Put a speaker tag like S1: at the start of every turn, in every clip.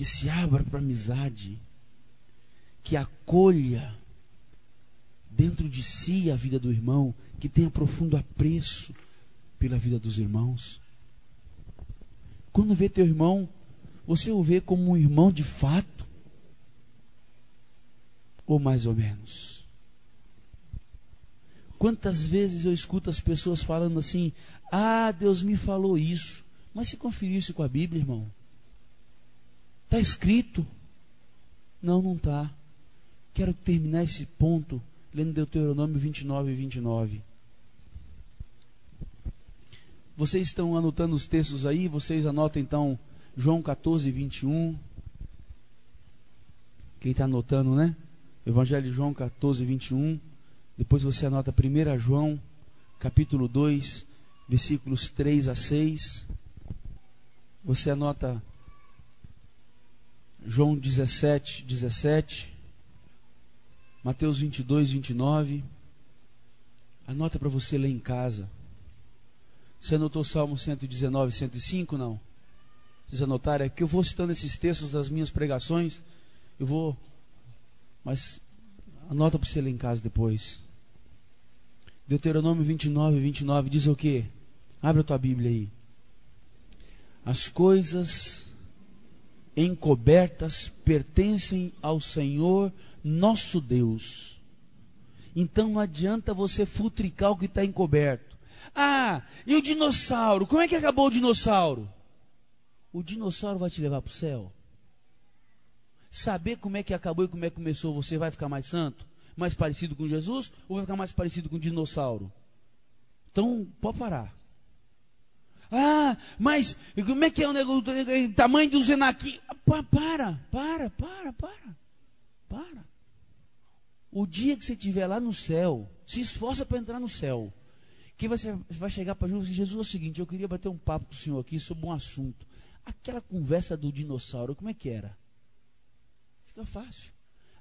S1: que se abra para amizade, que acolha dentro de si a vida do irmão, que tenha profundo apreço pela vida dos irmãos. Quando vê teu irmão, você o vê como um irmão de fato? Ou mais ou menos? Quantas vezes eu escuto as pessoas falando assim: Ah, Deus me falou isso. Mas se conferir isso com a Bíblia, irmão? Está escrito? Não, não está. Quero terminar esse ponto lendo Deuteronômio 29 e 29. Vocês estão anotando os textos aí? Vocês anotam então João 14, 21. Quem está anotando, né? Evangelho de João 14, 21. Depois você anota 1 João, capítulo 2, versículos 3 a 6. Você anota João 17, 17. Mateus 22, 29. Anota para você ler em casa. Você anotou Salmo 119, 105? Não. Vocês anotaram? É que eu vou citando esses textos das minhas pregações. Eu vou. Mas anota para você ler em casa depois. Deuteronômio 29, 29 diz o quê? Abre a tua Bíblia aí. As coisas encobertas pertencem ao Senhor nosso Deus. Então não adianta você futricar o que está encoberto. Ah, e o dinossauro? Como é que acabou o dinossauro? O dinossauro vai te levar para o céu? Saber como é que acabou e como é que começou, você vai ficar mais santo? Mais parecido com Jesus? Ou vai ficar mais parecido com o dinossauro? Então, pode parar. Ah, mas como é que é o negócio, o tamanho do Zenaqui? Para, para, para, para, para. Para. O dia que você estiver lá no céu, se esforça para entrar no céu. Que você vai chegar para Jesus e Jesus é o seguinte: eu queria bater um papo com o senhor aqui sobre um assunto. Aquela conversa do dinossauro, como é que era? Fica fácil.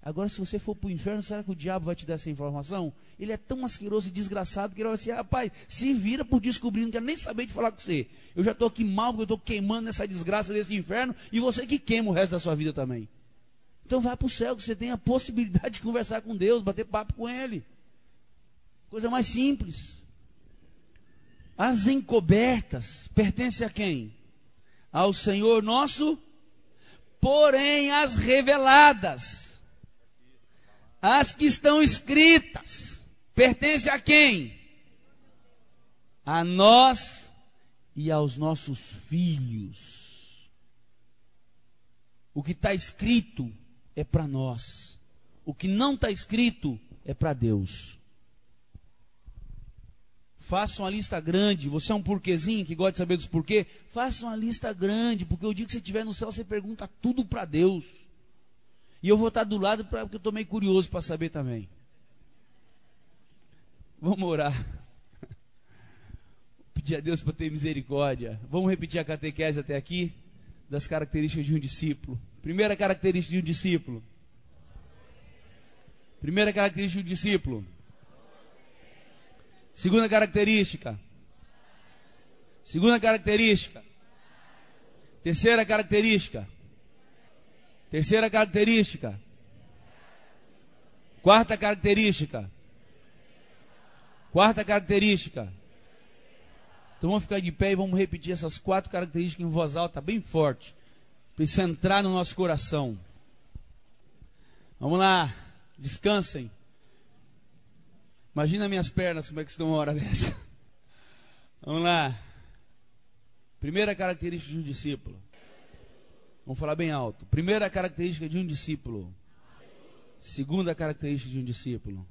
S1: Agora, se você for para o inferno, será que o diabo vai te dar essa informação? Ele é tão asqueroso e desgraçado que ele vai assim: rapaz, se vira por descobrir, não quero nem saber de falar com você. Eu já estou aqui mal, porque eu estou queimando nessa desgraça desse inferno, e você que queima o resto da sua vida também. Então vá para o céu, que você tem a possibilidade de conversar com Deus, bater papo com Ele. Coisa mais simples. As encobertas pertencem a quem? Ao Senhor nosso, porém as reveladas, as que estão escritas, pertencem a quem? A nós e aos nossos filhos. O que está escrito é para nós, o que não está escrito é para Deus. Faça uma lista grande. Você é um porquezinho que gosta de saber dos porquê? Faça uma lista grande, porque o dia que você estiver no céu, você pergunta tudo para Deus. E eu vou estar do lado pra, porque eu estou meio curioso para saber também. Vamos orar. Pedir a Deus para ter misericórdia. Vamos repetir a catequese até aqui, das características de um discípulo. Primeira característica de um discípulo. Primeira característica de um discípulo Segunda característica. Segunda característica. Terceira característica. Terceira característica. Quarta característica. Quarta característica. Então vamos ficar de pé e vamos repetir essas quatro características em voz alta, bem forte. Para isso entrar no nosso coração. Vamos lá. Descansem. Imagina minhas pernas como é que estão uma hora dessa. Vamos lá. Primeira característica de um discípulo. Vamos falar bem alto. Primeira característica de um discípulo. Segunda característica de um discípulo.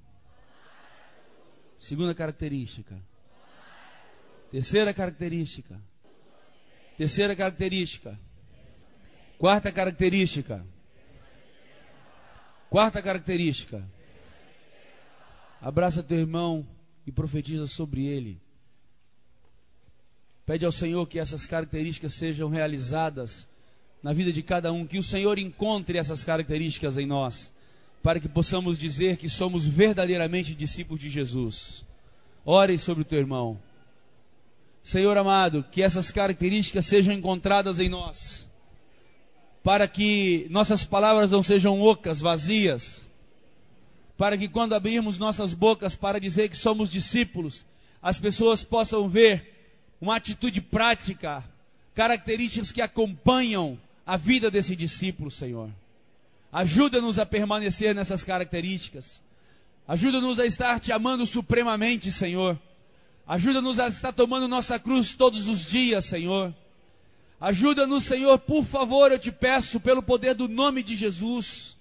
S1: Segunda característica. Terceira característica. Terceira característica. Quarta característica. Quarta característica. Abraça teu irmão e profetiza sobre ele. Pede ao Senhor que essas características sejam realizadas na vida de cada um, que o Senhor encontre essas características em nós, para que possamos dizer que somos verdadeiramente discípulos de Jesus. Ore sobre o teu irmão. Senhor amado, que essas características sejam encontradas em nós para que nossas palavras não sejam ocas, vazias, para que quando abrirmos nossas bocas para dizer que somos discípulos, as pessoas possam ver uma atitude prática, características que acompanham a vida desse discípulo, Senhor. Ajuda-nos a permanecer nessas características. Ajuda-nos a estar te amando supremamente, Senhor. Ajuda-nos a estar tomando nossa cruz todos os dias, Senhor. Ajuda-nos, Senhor, por favor, eu te peço, pelo poder do nome de Jesus.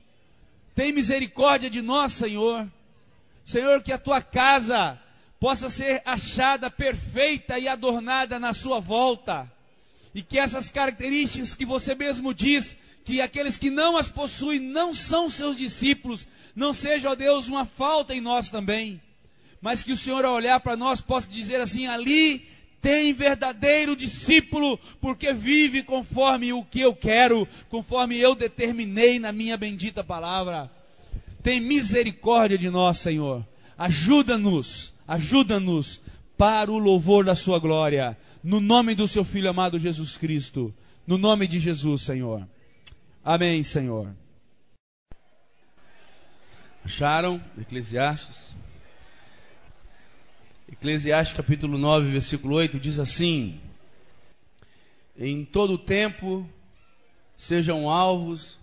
S1: Tem misericórdia de nós, Senhor. Senhor, que a tua casa possa ser achada perfeita e adornada na sua volta. E que essas características que você mesmo diz, que aqueles que não as possuem não são seus discípulos, não seja, ó Deus, uma falta em nós também mas que o Senhor, ao olhar para nós, possa dizer assim: ali tem verdadeiro discípulo, porque vive conforme o que eu quero, conforme eu determinei na minha bendita palavra. Tem misericórdia de nós, Senhor. Ajuda-nos, ajuda-nos para o louvor da Sua glória, no nome do Seu Filho amado Jesus Cristo, no nome de Jesus, Senhor. Amém, Senhor. Acharam? Eclesiastes? Eclesiastes capítulo 9, versículo 8 diz assim: Em todo tempo sejam alvos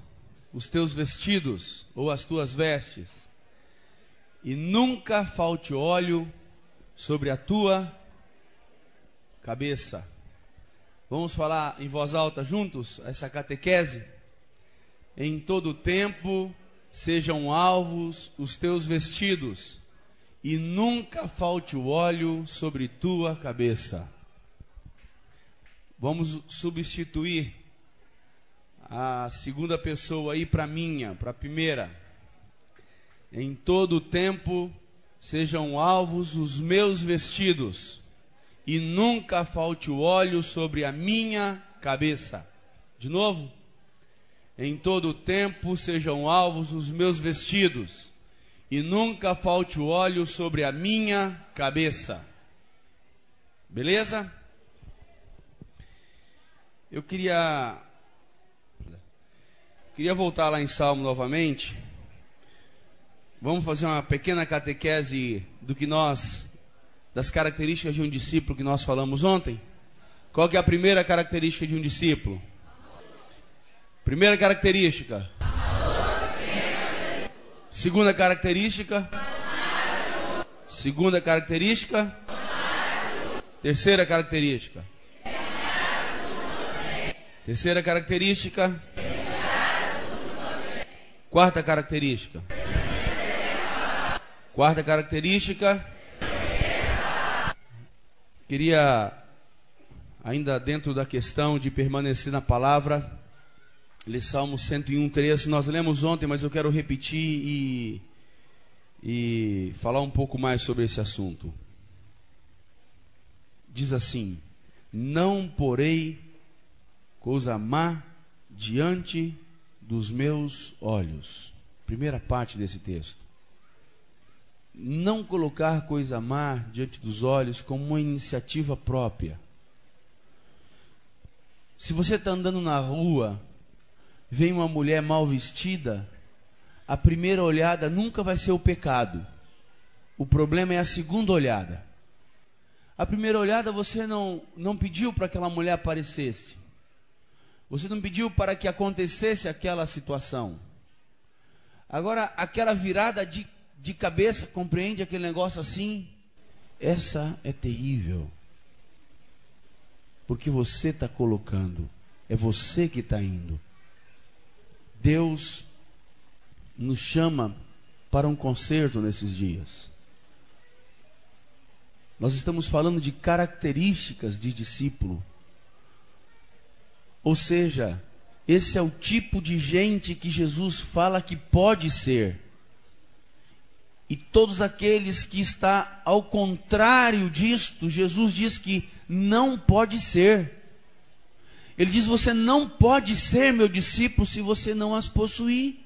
S1: os teus vestidos ou as tuas vestes, e nunca falte óleo sobre a tua cabeça. Vamos falar em voz alta juntos essa catequese? Em todo tempo sejam alvos os teus vestidos e nunca falte o óleo sobre tua cabeça. Vamos substituir a segunda pessoa aí para minha, para a primeira. Em todo tempo sejam alvos os meus vestidos, e nunca falte o óleo sobre a minha cabeça. De novo. Em todo tempo sejam alvos os meus vestidos e nunca falte o óleo sobre a minha cabeça. Beleza? Eu queria queria voltar lá em Salmo novamente. Vamos fazer uma pequena catequese do que nós das características de um discípulo que nós falamos ontem. Qual que é a primeira característica de um discípulo? Primeira característica. Segunda característica. Segunda característica. Terceira característica. Terceira característica. Quarta característica. Quarta característica. Queria, ainda dentro da questão de permanecer na palavra, Lê Salmo 101, 3. Nós lemos ontem, mas eu quero repetir e, e falar um pouco mais sobre esse assunto. Diz assim: Não porei coisa má diante dos meus olhos. Primeira parte desse texto. Não colocar coisa má diante dos olhos como uma iniciativa própria. Se você está andando na rua vem uma mulher mal vestida, a primeira olhada nunca vai ser o pecado. O problema é a segunda olhada. A primeira olhada você não, não pediu para aquela mulher aparecesse. Você não pediu para que acontecesse aquela situação. Agora, aquela virada de, de cabeça, compreende aquele negócio assim? Essa é terrível. Porque você está colocando, é você que está indo. Deus nos chama para um concerto nesses dias. Nós estamos falando de características de discípulo. Ou seja, esse é o tipo de gente que Jesus fala que pode ser. E todos aqueles que está ao contrário disto, Jesus diz que não pode ser. Ele diz: Você não pode ser meu discípulo se você não as possuir.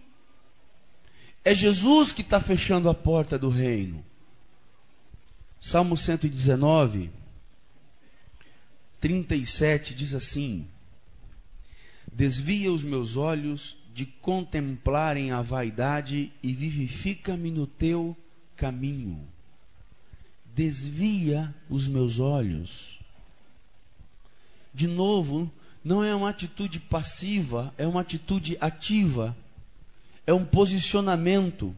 S1: É Jesus que está fechando a porta do reino. Salmo 119, 37 diz assim: Desvia os meus olhos de contemplarem a vaidade e vivifica-me no teu caminho. Desvia os meus olhos. De novo, não é uma atitude passiva, é uma atitude ativa, é um posicionamento.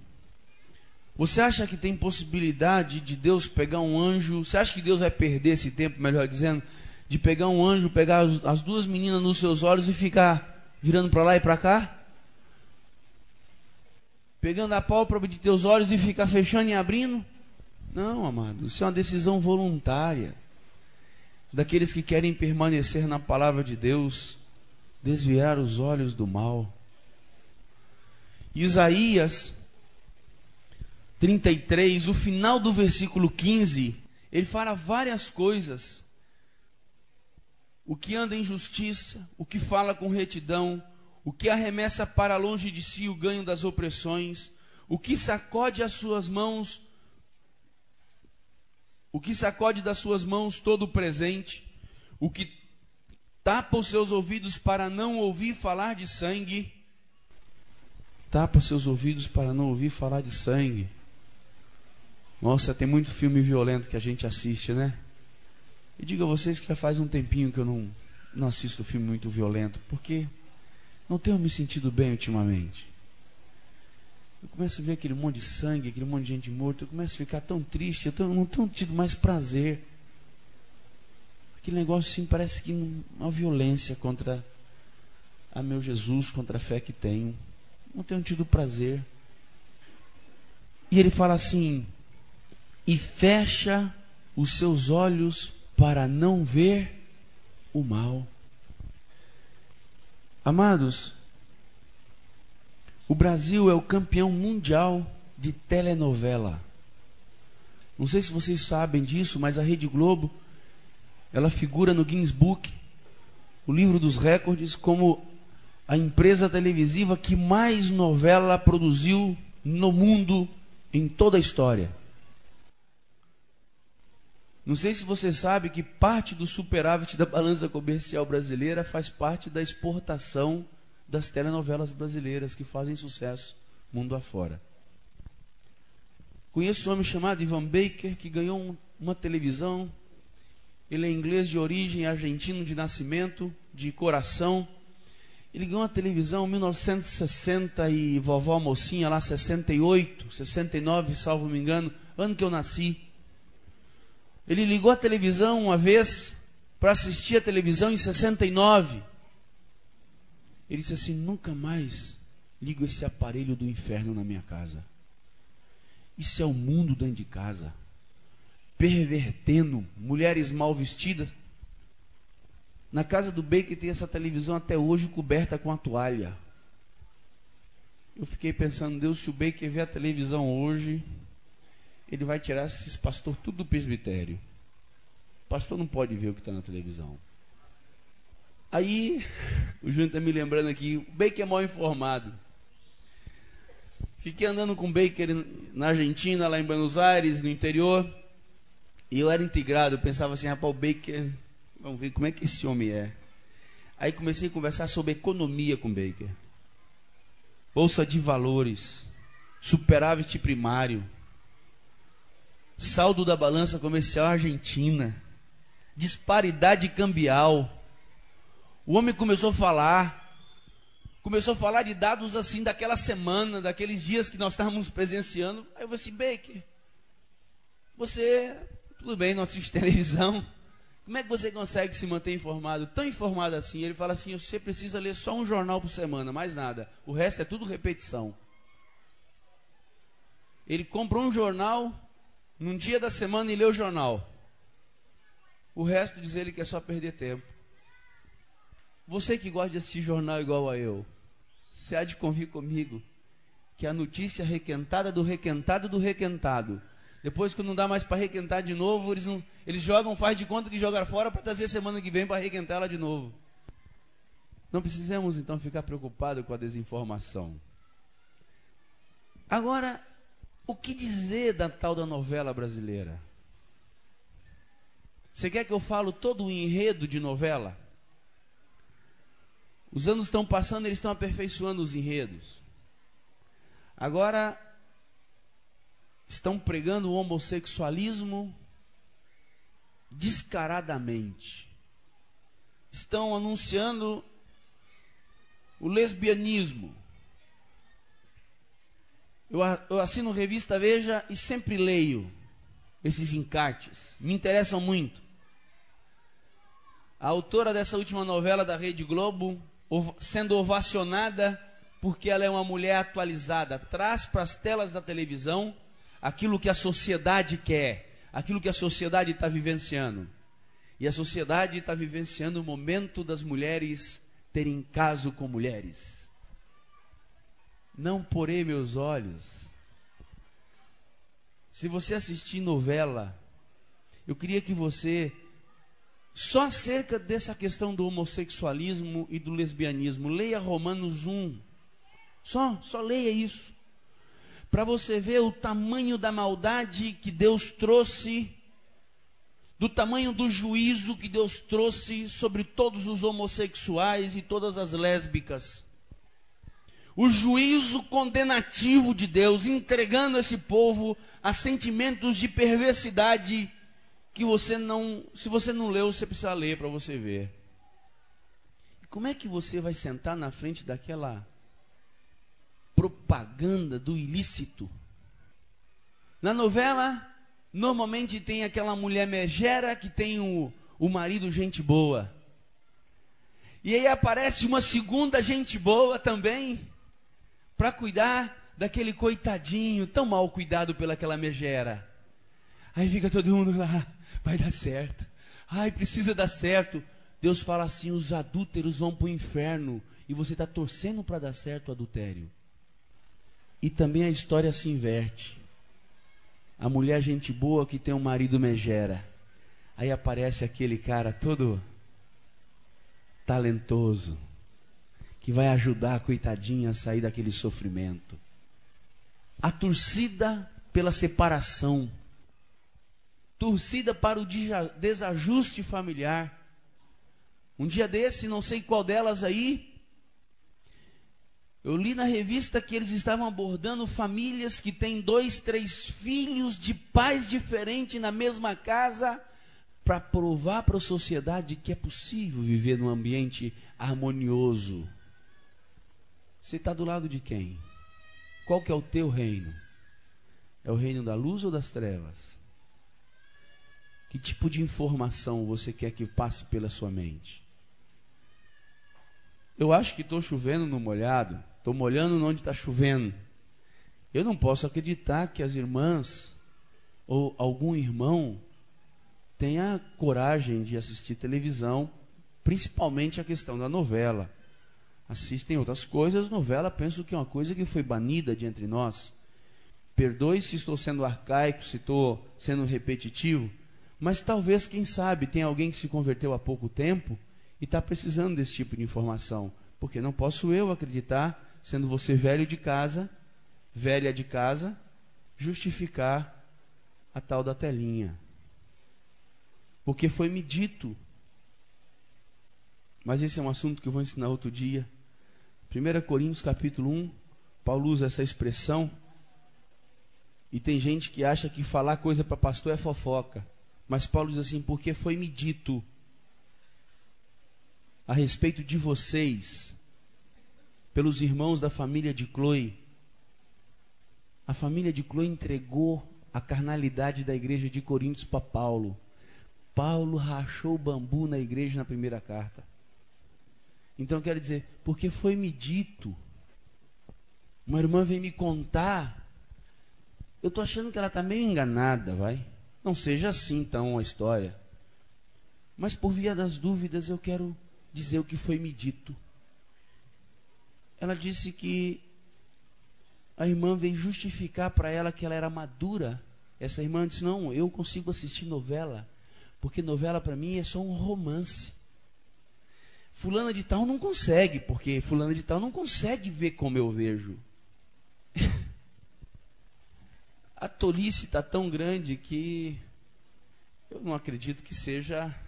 S1: Você acha que tem possibilidade de Deus pegar um anjo? Você acha que Deus vai perder esse tempo, melhor dizendo, de pegar um anjo, pegar as duas meninas nos seus olhos e ficar virando para lá e para cá? Pegando a pálpebra de teus olhos e ficar fechando e abrindo? Não, amado, isso é uma decisão voluntária daqueles que querem permanecer na palavra de Deus, desviar os olhos do mal. Isaías 33, o final do versículo 15, ele fala várias coisas. O que anda em justiça, o que fala com retidão, o que arremessa para longe de si o ganho das opressões, o que sacode as suas mãos o que sacode das suas mãos todo o presente, o que tapa os seus ouvidos para não ouvir falar de sangue, tapa seus ouvidos para não ouvir falar de sangue. Nossa, tem muito filme violento que a gente assiste, né? E digo a vocês que já faz um tempinho que eu não, não assisto filme muito violento, porque não tenho me sentido bem ultimamente. Eu começo a ver aquele monte de sangue, aquele monte de gente morta, eu começo a ficar tão triste, eu, tô, eu não tenho tido mais prazer. Aquele negócio assim parece que uma violência contra a meu Jesus, contra a fé que tenho. Não tenho tido prazer. E ele fala assim: e fecha os seus olhos para não ver o mal. Amados, o Brasil é o campeão mundial de telenovela. Não sei se vocês sabem disso, mas a Rede Globo, ela figura no Guinness Book, o livro dos recordes, como a empresa televisiva que mais novela produziu no mundo em toda a história. Não sei se você sabe que parte do superávit da balança comercial brasileira faz parte da exportação das telenovelas brasileiras que fazem sucesso mundo afora. Conheço um homem chamado Ivan Baker que ganhou um, uma televisão. Ele é inglês de origem, argentino de nascimento, de coração. Ele ganhou uma televisão em 1960 e vovó mocinha lá 68, 69, salvo me engano, ano que eu nasci. Ele ligou a televisão uma vez para assistir a televisão em 69. Ele disse assim: nunca mais ligo esse aparelho do inferno na minha casa. Isso é o mundo dentro de casa, pervertendo mulheres mal vestidas. Na casa do Baker tem essa televisão até hoje coberta com a toalha. Eu fiquei pensando, Deus, se o Baker ver a televisão hoje, ele vai tirar esses pastores tudo do presbitério. O pastor não pode ver o que está na televisão. Aí, o Júnior está me lembrando aqui, o Baker é mal informado. Fiquei andando com o Baker na Argentina, lá em Buenos Aires, no interior. E eu era integrado, eu pensava assim, rapaz, o Baker, vamos ver como é que esse homem é. Aí comecei a conversar sobre economia com o Baker. Bolsa de valores, superávit primário, saldo da balança comercial argentina, disparidade cambial o homem começou a falar, começou a falar de dados assim daquela semana, daqueles dias que nós estávamos presenciando. Aí eu falei assim, Baker, você, tudo bem, não assiste televisão, como é que você consegue se manter informado, tão informado assim? Ele fala assim, você precisa ler só um jornal por semana, mais nada. O resto é tudo repetição. Ele comprou um jornal num dia da semana e leu o jornal. O resto diz ele que é só perder tempo. Você que gosta de assistir jornal igual a eu, você há de convir comigo que a notícia requentada do requentado do requentado. Depois que não dá mais para requentar de novo, eles, não, eles jogam, faz de conta que jogaram fora para trazer semana que vem para requentar ela de novo. Não precisamos então ficar preocupados com a desinformação. Agora, o que dizer da tal da novela brasileira? Você quer que eu falo todo o enredo de novela? Os anos estão passando, eles estão aperfeiçoando os enredos. Agora estão pregando o homossexualismo descaradamente. Estão anunciando o lesbianismo. Eu, eu assino revista Veja e sempre leio esses encartes. Me interessam muito. A autora dessa última novela da Rede Globo, sendo ovacionada porque ela é uma mulher atualizada, traz para as telas da televisão aquilo que a sociedade quer, aquilo que a sociedade está vivenciando. E a sociedade está vivenciando o momento das mulheres terem caso com mulheres. Não porei meus olhos. Se você assistir novela, eu queria que você, só acerca dessa questão do homossexualismo e do lesbianismo, leia Romanos 1. Só, só leia isso para você ver o tamanho da maldade que Deus trouxe, do tamanho do juízo que Deus trouxe sobre todos os homossexuais e todas as lésbicas. O juízo condenativo de Deus entregando esse povo a sentimentos de perversidade que você não, se você não leu, você precisa ler para você ver. E como é que você vai sentar na frente daquela propaganda do ilícito. Na novela, normalmente tem aquela mulher megera que tem o, o marido gente boa. E aí aparece uma segunda gente boa também, para cuidar daquele coitadinho, tão mal cuidado pelaquela megera. Aí fica todo mundo lá, vai dar certo. Ai, precisa dar certo. Deus fala assim: os adúlteros vão para o inferno. E você está torcendo para dar certo o adultério. E também a história se inverte. A mulher gente boa que tem um marido megera. Aí aparece aquele cara todo talentoso que vai ajudar a coitadinha a sair daquele sofrimento. A torcida pela separação, torcida para o desajuste familiar. Um dia desse, não sei qual delas aí, eu li na revista que eles estavam abordando famílias que têm dois, três filhos de pais diferentes na mesma casa, para provar para a sociedade que é possível viver num ambiente harmonioso. Você está do lado de quem? Qual que é o teu reino? É o reino da luz ou das trevas? Que tipo de informação você quer que passe pela sua mente? Eu acho que estou chovendo no molhado Estou molhando onde está chovendo. Eu não posso acreditar que as irmãs ou algum irmão tenha coragem de assistir televisão, principalmente a questão da novela. Assistem outras coisas, novela penso que é uma coisa que foi banida de entre nós. Perdoe se estou sendo arcaico, se estou sendo repetitivo, mas talvez, quem sabe, tem alguém que se converteu há pouco tempo e está precisando desse tipo de informação. Porque não posso eu acreditar sendo você velho de casa, velha de casa, justificar a tal da telinha. Porque foi me dito. Mas esse é um assunto que eu vou ensinar outro dia. 1 Coríntios capítulo 1, Paulo usa essa expressão. E tem gente que acha que falar coisa para pastor é fofoca. Mas Paulo diz assim: porque foi me dito a respeito de vocês pelos irmãos da família de Chloe. A família de Chloe entregou a carnalidade da igreja de Coríntios para Paulo. Paulo rachou o bambu na igreja na primeira carta. Então quero dizer, porque foi me dito, uma irmã vem me contar, eu estou achando que ela está meio enganada, vai. Não seja assim então a história. Mas por via das dúvidas eu quero dizer o que foi me dito ela disse que a irmã veio justificar para ela que ela era madura. Essa irmã disse: Não, eu consigo assistir novela, porque novela para mim é só um romance. Fulana de Tal não consegue, porque Fulana de Tal não consegue ver como eu vejo. a tolice está tão grande que eu não acredito que seja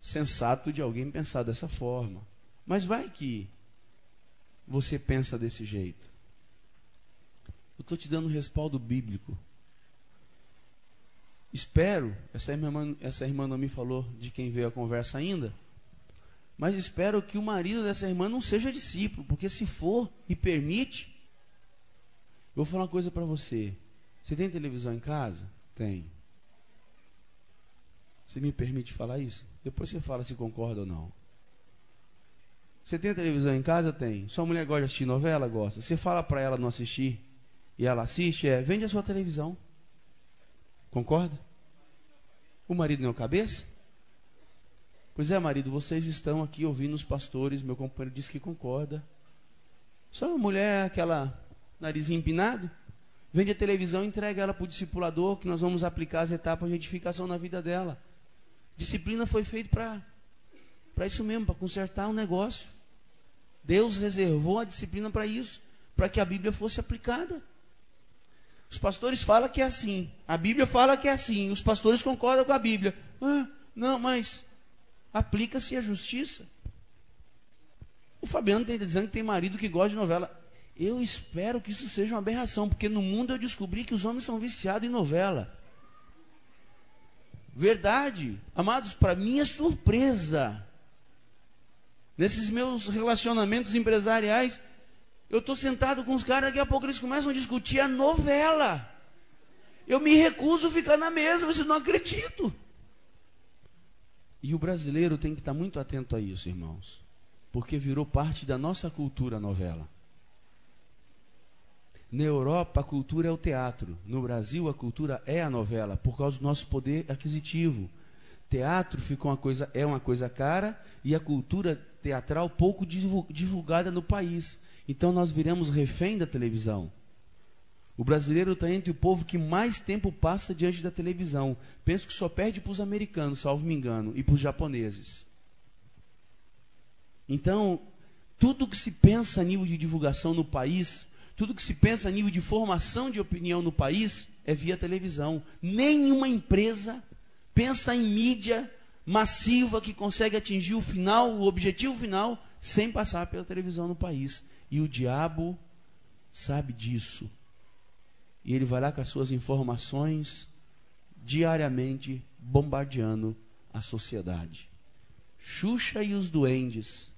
S1: sensato de alguém pensar dessa forma. Mas vai que você pensa desse jeito. Eu estou te dando um respaldo bíblico. Espero, essa irmã, essa irmã não me falou de quem veio a conversa ainda, mas espero que o marido dessa irmã não seja discípulo, porque se for e permite, eu vou falar uma coisa para você. Você tem televisão em casa? Tem. Você me permite falar isso? Depois você fala se concorda ou não. Você tem televisão em casa? Tem. Sua mulher gosta de assistir novela? Gosta. Você fala para ela não assistir e ela assiste? É, vende a sua televisão. Concorda? O marido não é cabeça? Pois é, marido, vocês estão aqui ouvindo os pastores, meu companheiro disse que concorda. Só a mulher, aquela narizinho empinado, vende a televisão e entrega ela para o discipulador, que nós vamos aplicar as etapas de edificação na vida dela. Disciplina foi feita para isso mesmo, para consertar um negócio. Deus reservou a disciplina para isso, para que a Bíblia fosse aplicada. Os pastores falam que é assim, a Bíblia fala que é assim, os pastores concordam com a Bíblia. Ah, não, mas aplica-se a justiça. O Fabiano está dizendo que tem marido que gosta de novela. Eu espero que isso seja uma aberração, porque no mundo eu descobri que os homens são viciados em novela. Verdade. Amados, para minha surpresa, nesses meus relacionamentos empresariais, eu estou sentado com os caras, daqui a pouco eles começam a discutir a novela. Eu me recuso a ficar na mesa, você não acredito. E o brasileiro tem que estar muito atento a isso, irmãos, porque virou parte da nossa cultura a novela. Na Europa, a cultura é o teatro. No Brasil, a cultura é a novela, por causa do nosso poder aquisitivo. Teatro ficou uma coisa, é uma coisa cara e a cultura teatral pouco divulgada no país. Então nós viramos refém da televisão. O brasileiro está entre o povo que mais tempo passa diante da televisão. Penso que só perde para os americanos, salvo me engano, e para os japoneses. Então, tudo que se pensa a nível de divulgação no país tudo que se pensa a nível de formação de opinião no país é via televisão. Nenhuma empresa pensa em mídia massiva que consegue atingir o final, o objetivo final, sem passar pela televisão no país. E o diabo sabe disso. E ele vai lá com as suas informações diariamente bombardeando a sociedade. Xuxa e os duendes.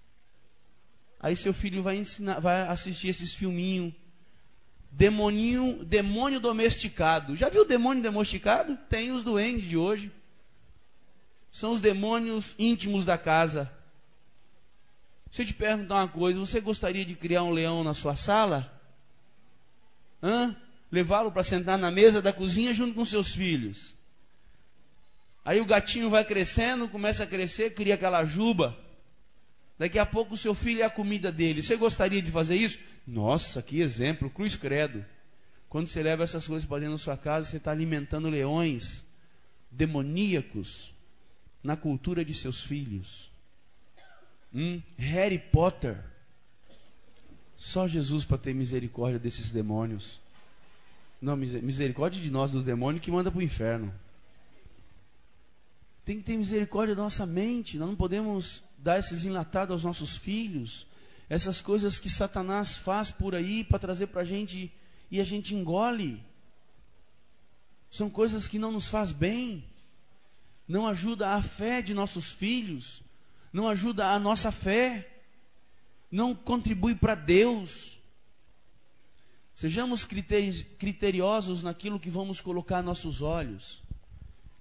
S1: Aí seu filho vai ensinar, vai assistir esses filminhos demoninho, demônio domesticado. Já viu demônio domesticado? Tem os duendes de hoje. São os demônios íntimos da casa. Se eu te perguntar uma coisa, você gostaria de criar um leão na sua sala? Hã? Levá-lo para sentar na mesa da cozinha junto com seus filhos. Aí o gatinho vai crescendo, começa a crescer, cria aquela juba. Daqui a pouco o seu filho é a comida dele. Você gostaria de fazer isso? Nossa, que exemplo, cruz credo. Quando você leva essas coisas para dentro da sua casa, você está alimentando leões demoníacos na cultura de seus filhos. Hum, Harry Potter. Só Jesus para ter misericórdia desses demônios. Não, misericórdia de nós, do demônio que manda para o inferno. Tem que ter misericórdia da nossa mente. Nós não podemos dar esses enlatados aos nossos filhos, essas coisas que Satanás faz por aí para trazer para a gente e a gente engole. São coisas que não nos faz bem, não ajuda a fé de nossos filhos, não ajuda a nossa fé, não contribui para Deus. Sejamos criteriosos naquilo que vamos colocar nossos olhos.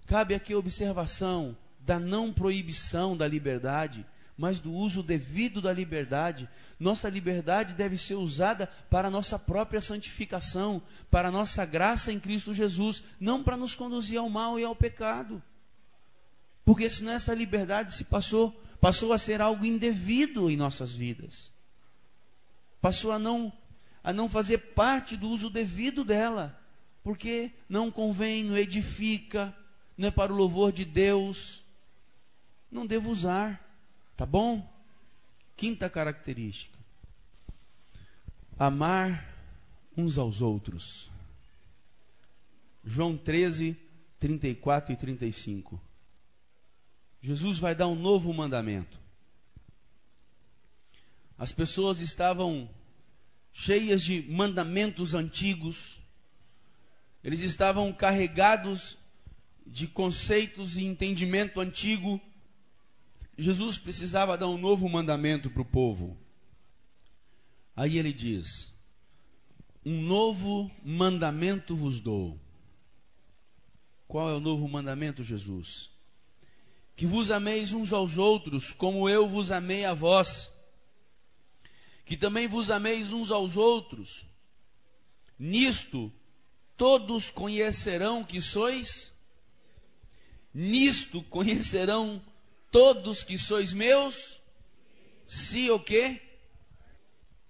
S1: Cabe aqui a observação da não proibição da liberdade, mas do uso devido da liberdade. Nossa liberdade deve ser usada para a nossa própria santificação, para a nossa graça em Cristo Jesus, não para nos conduzir ao mal e ao pecado. Porque senão essa liberdade se passou, passou a ser algo indevido em nossas vidas. Passou a não a não fazer parte do uso devido dela, porque não convém, não edifica, não é para o louvor de Deus não devo usar. Tá bom? Quinta característica: amar uns aos outros. João 13, 34 e 35. Jesus vai dar um novo mandamento. As pessoas estavam cheias de mandamentos antigos, eles estavam carregados de conceitos e entendimento antigo. Jesus precisava dar um novo mandamento para o povo. Aí ele diz: Um novo mandamento vos dou. Qual é o novo mandamento, Jesus? Que vos ameis uns aos outros, como eu vos amei a vós. Que também vos ameis uns aos outros. Nisto todos conhecerão que sois. Nisto conhecerão todos que sois meus. Se o quê?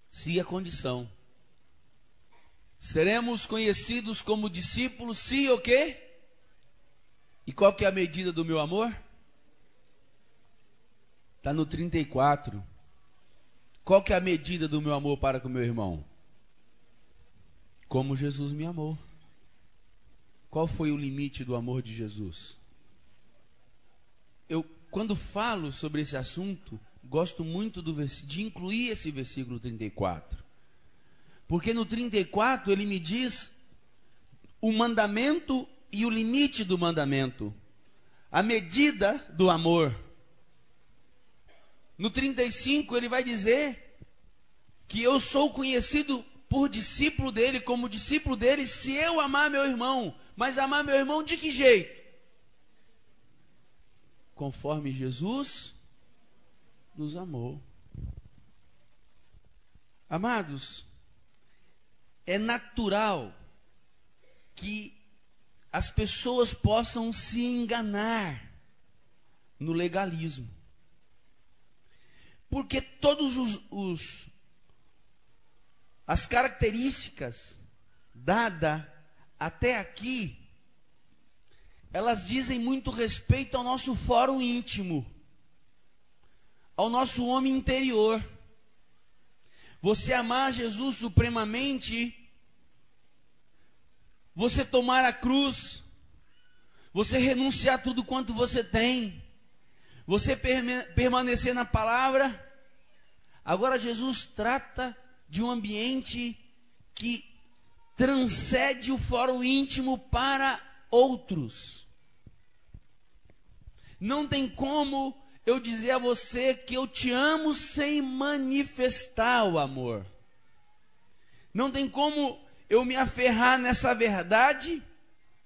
S1: Se a condição. Seremos conhecidos como discípulos se o quê? E qual que é a medida do meu amor? Está no 34. Qual que é a medida do meu amor para com meu irmão? Como Jesus me amou. Qual foi o limite do amor de Jesus? Eu, quando falo sobre esse assunto, gosto muito do, de incluir esse versículo 34. Porque no 34 ele me diz o mandamento e o limite do mandamento, a medida do amor. No 35 ele vai dizer que eu sou conhecido por discípulo dele, como discípulo dele, se eu amar meu irmão. Mas amar meu irmão de que jeito? Conforme Jesus nos amou. Amados, é natural que as pessoas possam se enganar no legalismo. Porque todos os, os as características dadas até aqui, elas dizem muito respeito ao nosso fórum íntimo, ao nosso homem interior. Você amar Jesus supremamente, você tomar a cruz, você renunciar tudo quanto você tem, você permanecer na palavra, Agora Jesus trata de um ambiente que transcende o fórum íntimo para outros. Não tem como eu dizer a você que eu te amo sem manifestar o amor. Não tem como eu me aferrar nessa verdade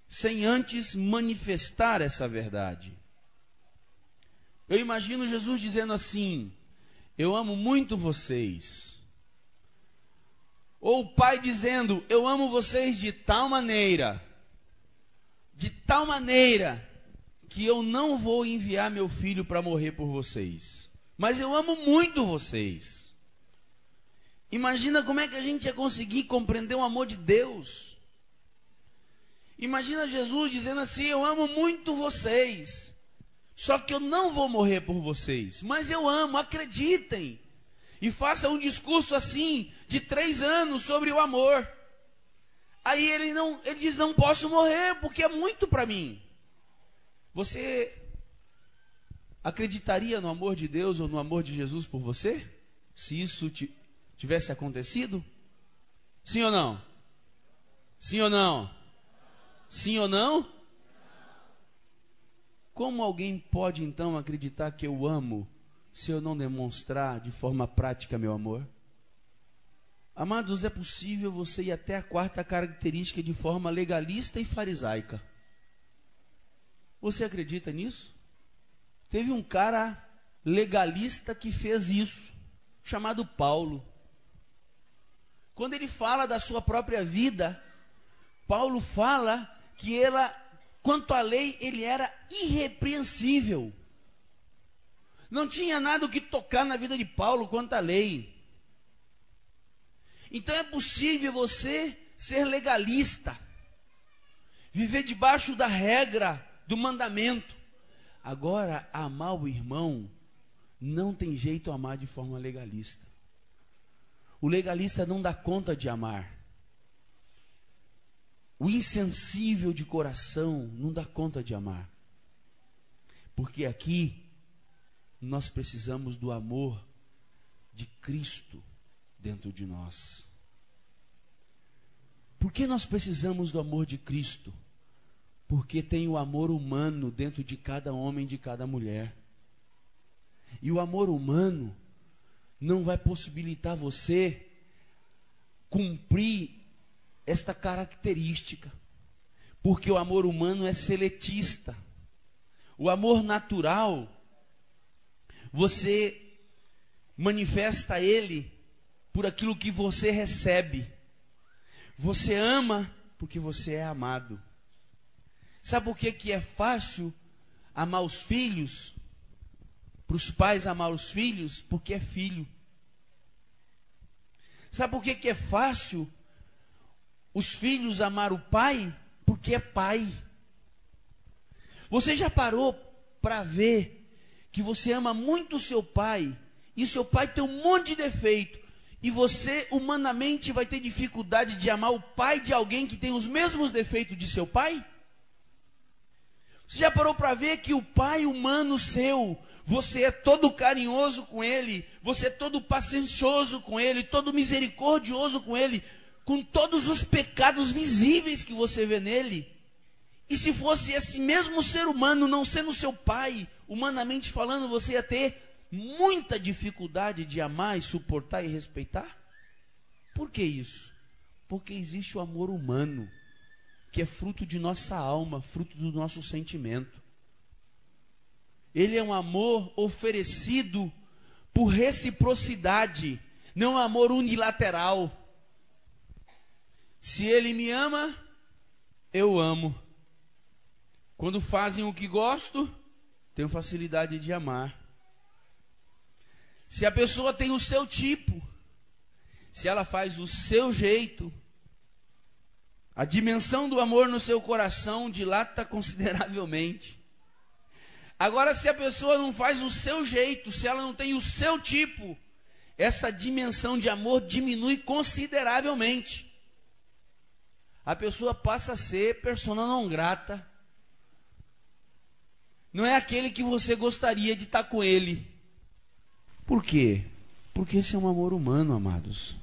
S1: sem antes manifestar essa verdade. Eu imagino Jesus dizendo assim: eu amo muito vocês. Ou o pai dizendo: Eu amo vocês de tal maneira, de tal maneira, que eu não vou enviar meu filho para morrer por vocês. Mas eu amo muito vocês. Imagina como é que a gente ia conseguir compreender o amor de Deus. Imagina Jesus dizendo assim: Eu amo muito vocês. Só que eu não vou morrer por vocês, mas eu amo, acreditem. E faça um discurso assim, de três anos, sobre o amor. Aí ele não, ele diz: não posso morrer, porque é muito para mim. Você acreditaria no amor de Deus ou no amor de Jesus por você? Se isso tivesse acontecido? Sim ou não? Sim ou não? Sim ou não? Como alguém pode então acreditar que eu amo se eu não demonstrar de forma prática meu amor? Amados, é possível você ir até a quarta característica de forma legalista e farisaica. Você acredita nisso? Teve um cara legalista que fez isso, chamado Paulo. Quando ele fala da sua própria vida, Paulo fala que ela Quanto à lei, ele era irrepreensível. Não tinha nada o que tocar na vida de Paulo quanto à lei. Então é possível você ser legalista, viver debaixo da regra, do mandamento. Agora, amar o irmão, não tem jeito amar de forma legalista. O legalista não dá conta de amar. O insensível de coração não dá conta de amar. Porque aqui nós precisamos do amor de Cristo dentro de nós. Por que nós precisamos do amor de Cristo? Porque tem o amor humano dentro de cada homem, de cada mulher. E o amor humano não vai possibilitar você cumprir esta característica. Porque o amor humano é seletista. O amor natural, você manifesta ele por aquilo que você recebe. Você ama porque você é amado. Sabe por que, que é fácil amar os filhos? Para os pais amar os filhos? Porque é filho. Sabe por que, que é fácil os filhos amar o pai? Porque é pai. Você já parou para ver que você ama muito o seu pai e seu pai tem um monte de defeito e você humanamente vai ter dificuldade de amar o pai de alguém que tem os mesmos defeitos de seu pai? Você já parou para ver que o pai humano seu, você é todo carinhoso com ele, você é todo paciencioso com ele, todo misericordioso com ele, com todos os pecados visíveis que você vê nele? E se fosse esse mesmo ser humano não sendo seu pai, humanamente falando, você ia ter muita dificuldade de amar e suportar e respeitar? Por que isso? Porque existe o amor humano, que é fruto de nossa alma, fruto do nosso sentimento. Ele é um amor oferecido por reciprocidade, não um amor unilateral. Se ele me ama, eu amo. Quando fazem o que gosto, tenho facilidade de amar. Se a pessoa tem o seu tipo, se ela faz o seu jeito, a dimensão do amor no seu coração dilata consideravelmente. Agora, se a pessoa não faz o seu jeito, se ela não tem o seu tipo, essa dimensão de amor diminui consideravelmente. A pessoa passa a ser persona não grata. Não é aquele que você gostaria de estar com ele. Por quê? Porque esse é um amor humano, amados.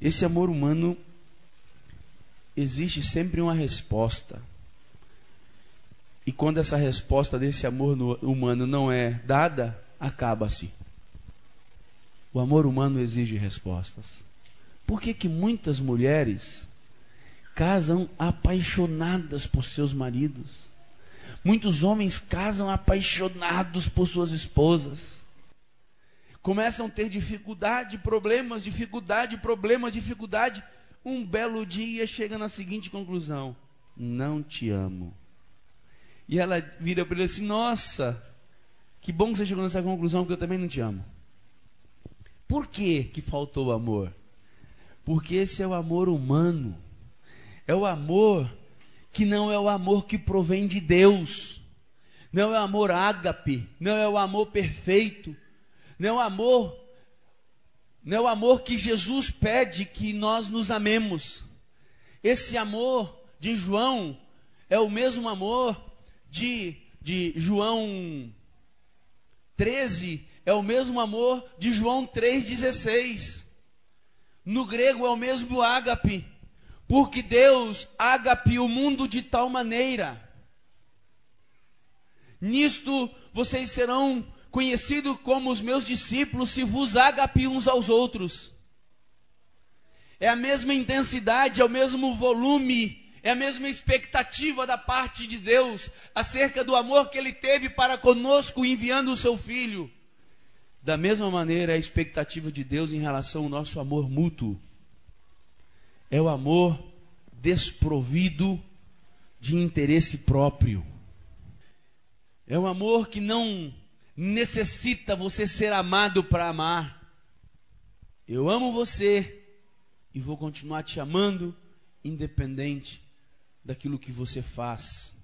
S1: Esse amor humano existe sempre uma resposta. E quando essa resposta desse amor humano não é dada, acaba-se. O amor humano exige respostas. Por que, que muitas mulheres casam apaixonadas por seus maridos? Muitos homens casam apaixonados por suas esposas começam a ter dificuldade, problemas, dificuldade, problemas, dificuldade. Um belo dia chega na seguinte conclusão: Não te amo. E ela vira para ele assim: Nossa, que bom que você chegou nessa conclusão, porque eu também não te amo. Por que, que faltou o amor? Porque esse é o amor humano. É o amor que não é o amor que provém de Deus. Não é o amor ágape, não é o amor perfeito, não é o amor, não é o amor que Jesus pede que nós nos amemos. Esse amor de João é o mesmo amor de, de João 13, é o mesmo amor de João 3,16. No grego é o mesmo ágape, porque Deus ágape o mundo de tal maneira. Nisto vocês serão conhecido como os meus discípulos, se vos agape uns aos outros. É a mesma intensidade, é o mesmo volume, é a mesma expectativa da parte de Deus acerca do amor que Ele teve para conosco, enviando o seu Filho. Da mesma maneira, é a expectativa de Deus em relação ao nosso amor mútuo é o amor desprovido de interesse próprio. É um amor que não necessita você ser amado para amar. Eu amo você e vou continuar te amando, independente daquilo que você faz.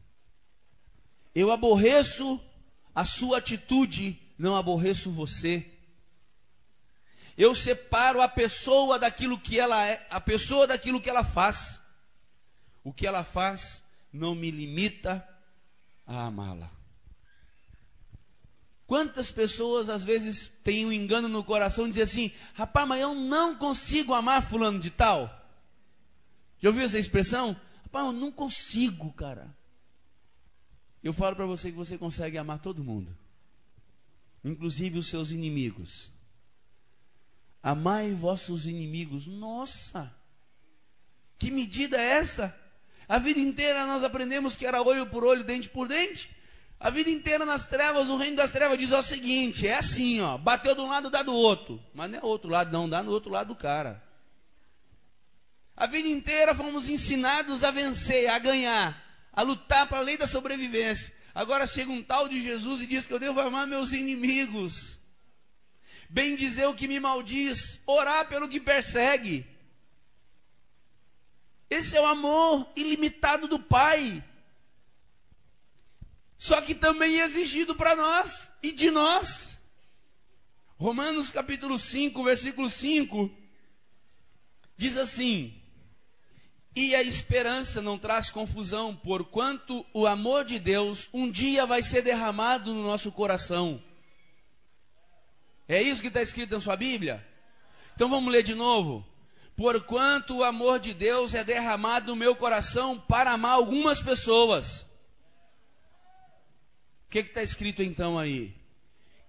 S1: Eu aborreço a sua atitude, não aborreço você. Eu separo a pessoa daquilo que ela é, a pessoa daquilo que ela faz. O que ela faz não me limita a amá-la. Quantas pessoas às vezes têm um engano no coração e dizem assim: rapaz, mas eu não consigo amar fulano de tal? Já ouviu essa expressão? Rapaz, eu não consigo, cara. Eu falo para você que você consegue amar todo mundo, inclusive os seus inimigos. Amai vossos inimigos. Nossa! Que medida é essa? A vida inteira nós aprendemos que era olho por olho, dente por dente. A vida inteira nas trevas, o reino das trevas diz o seguinte: é assim, ó, bateu de um lado, dá do outro. Mas não é outro lado, não, dá no outro lado do cara. A vida inteira fomos ensinados a vencer, a ganhar, a lutar para a lei da sobrevivência. Agora chega um tal de Jesus e diz que eu devo amar meus inimigos, bem dizer o que me maldiz, orar pelo que persegue. Esse é o amor ilimitado do Pai. Só que também é exigido para nós e de nós. Romanos capítulo 5, versículo 5 diz assim: E a esperança não traz confusão, porquanto o amor de Deus um dia vai ser derramado no nosso coração. É isso que está escrito na sua Bíblia? Então vamos ler de novo. Porquanto o amor de Deus é derramado no meu coração para amar algumas pessoas. O que está escrito então aí?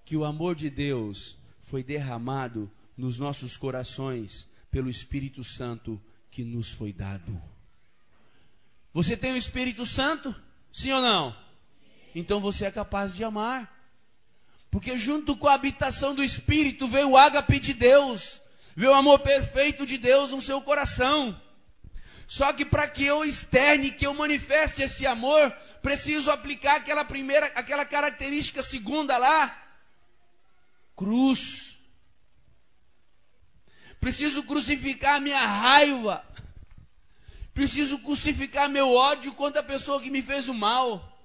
S1: Que o amor de Deus foi derramado nos nossos corações pelo Espírito Santo que nos foi dado. Você tem o Espírito Santo? Sim ou não? Então você é capaz de amar. Porque junto com a habitação do Espírito veio o ágape de Deus, veio o amor perfeito de Deus no seu coração. Só que para que eu externe, que eu manifeste esse amor, preciso aplicar aquela primeira, aquela característica segunda lá, cruz. Preciso crucificar a minha raiva. Preciso crucificar meu ódio contra a pessoa que me fez o mal.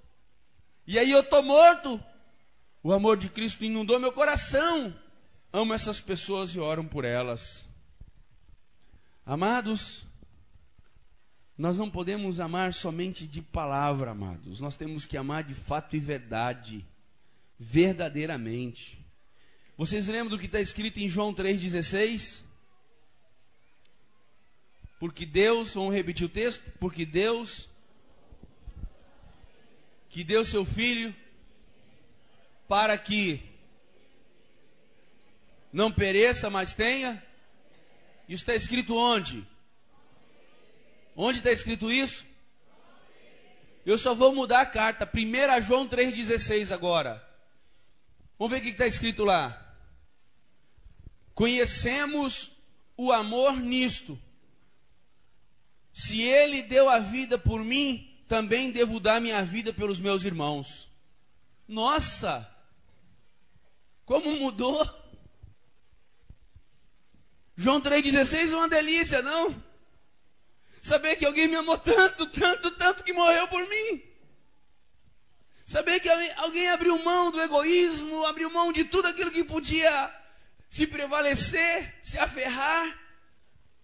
S1: E aí eu estou morto. O amor de Cristo inundou meu coração. Amo essas pessoas e oro por elas. Amados, nós não podemos amar somente de palavra, amados. Nós temos que amar de fato e verdade, verdadeiramente. Vocês lembram do que está escrito em João 3,16? Porque Deus, vamos repetir o texto? Porque Deus, que deu seu Filho, para que não pereça, mas tenha. Isso está escrito onde? Onde está escrito isso? Eu só vou mudar a carta. 1 João 3,16 agora. Vamos ver o que está escrito lá. Conhecemos o amor nisto. Se ele deu a vida por mim, também devo dar minha vida pelos meus irmãos. Nossa! Como mudou? João 3,16 é uma delícia, não? Saber que alguém me amou tanto, tanto, tanto que morreu por mim. Saber que alguém abriu mão do egoísmo, abriu mão de tudo aquilo que podia se prevalecer, se aferrar,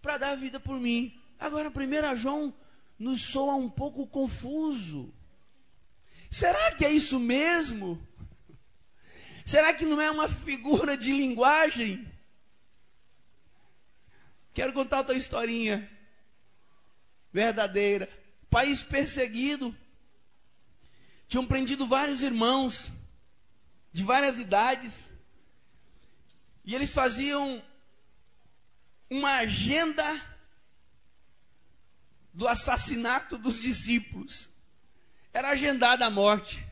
S1: para dar vida por mim. Agora, 1 João nos soa um pouco confuso. Será que é isso mesmo? Será que não é uma figura de linguagem? Quero contar outra historinha verdadeira. País perseguido. Tinham prendido vários irmãos de várias idades. E eles faziam uma agenda do assassinato dos discípulos. Era agendada a morte.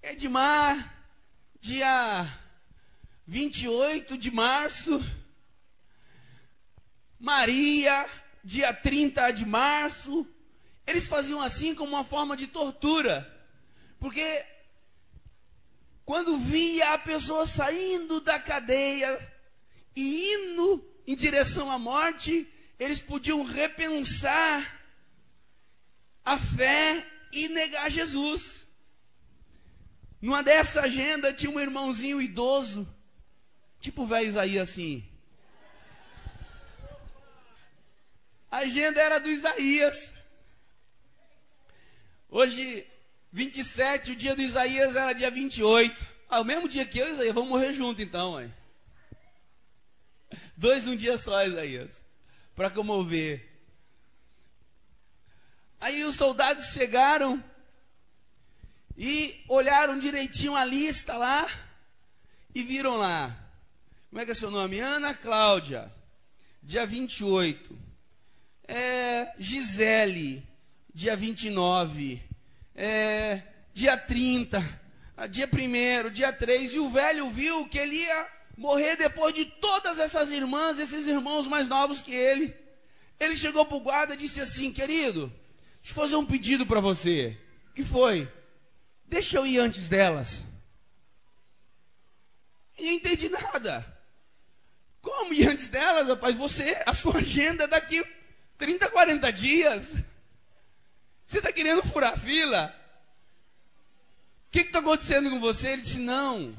S1: Edmar, dia 28 de março, Maria, dia 30 de março. Eles faziam assim como uma forma de tortura. Porque quando via a pessoa saindo da cadeia e indo em direção à morte, eles podiam repensar a fé e negar Jesus. Numa dessa agenda tinha um irmãozinho idoso, tipo o velho Isaías assim, A agenda era do Isaías. Hoje 27, o dia do Isaías era dia 28. Ah, o mesmo dia que eu Isaías, vamos morrer junto então, mãe. Dois num dia só, Isaías. Para comover. Aí os soldados chegaram e olharam direitinho a lista lá e viram lá. Como é que é seu nome? Ana Cláudia, dia 28. É, Gisele, dia 29. É, dia 30. Dia 1, dia 3. E o velho viu que ele ia morrer depois de todas essas irmãs, esses irmãos mais novos que ele. Ele chegou para o guarda e disse assim: Querido, deixa eu fazer um pedido para você. O que foi? Deixa eu ir antes delas. E não entendi nada. Como ir antes delas, rapaz? Você, a sua agenda é daqui 30, 40 dias. Você está querendo furar fila? O que está acontecendo com você? Ele disse: Não.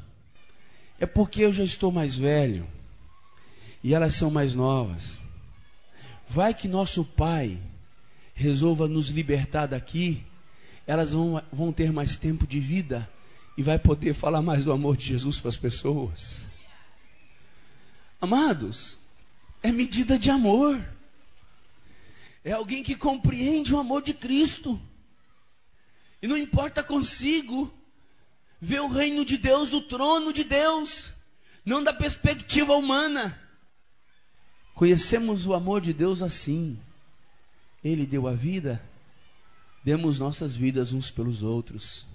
S1: É porque eu já estou mais velho. E elas são mais novas. Vai que nosso pai resolva nos libertar daqui elas vão, vão ter mais tempo de vida e vai poder falar mais do amor de Jesus para as pessoas. Amados, é medida de amor. É alguém que compreende o amor de Cristo. E não importa consigo ver o reino de Deus do trono de Deus, não da perspectiva humana. Conhecemos o amor de Deus assim. Ele deu a vida demos nossas vidas uns pelos outros.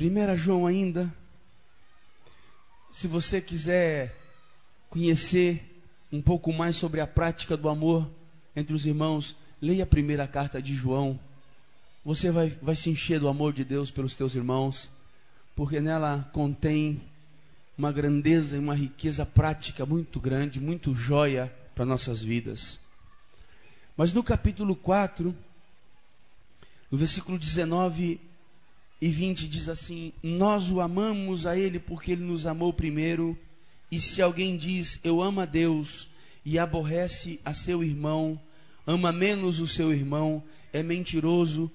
S1: 1 João ainda, se você quiser conhecer um pouco mais sobre a prática do amor entre os irmãos, leia a primeira carta de João. Você vai, vai se encher do amor de Deus pelos teus irmãos, porque nela contém uma grandeza e uma riqueza prática muito grande, muito joia para nossas vidas. Mas no capítulo 4, no versículo 19 e 20 diz assim: Nós o amamos a Ele porque Ele nos amou primeiro. E se alguém diz eu amo a Deus e aborrece a seu irmão, ama menos o seu irmão, é mentiroso,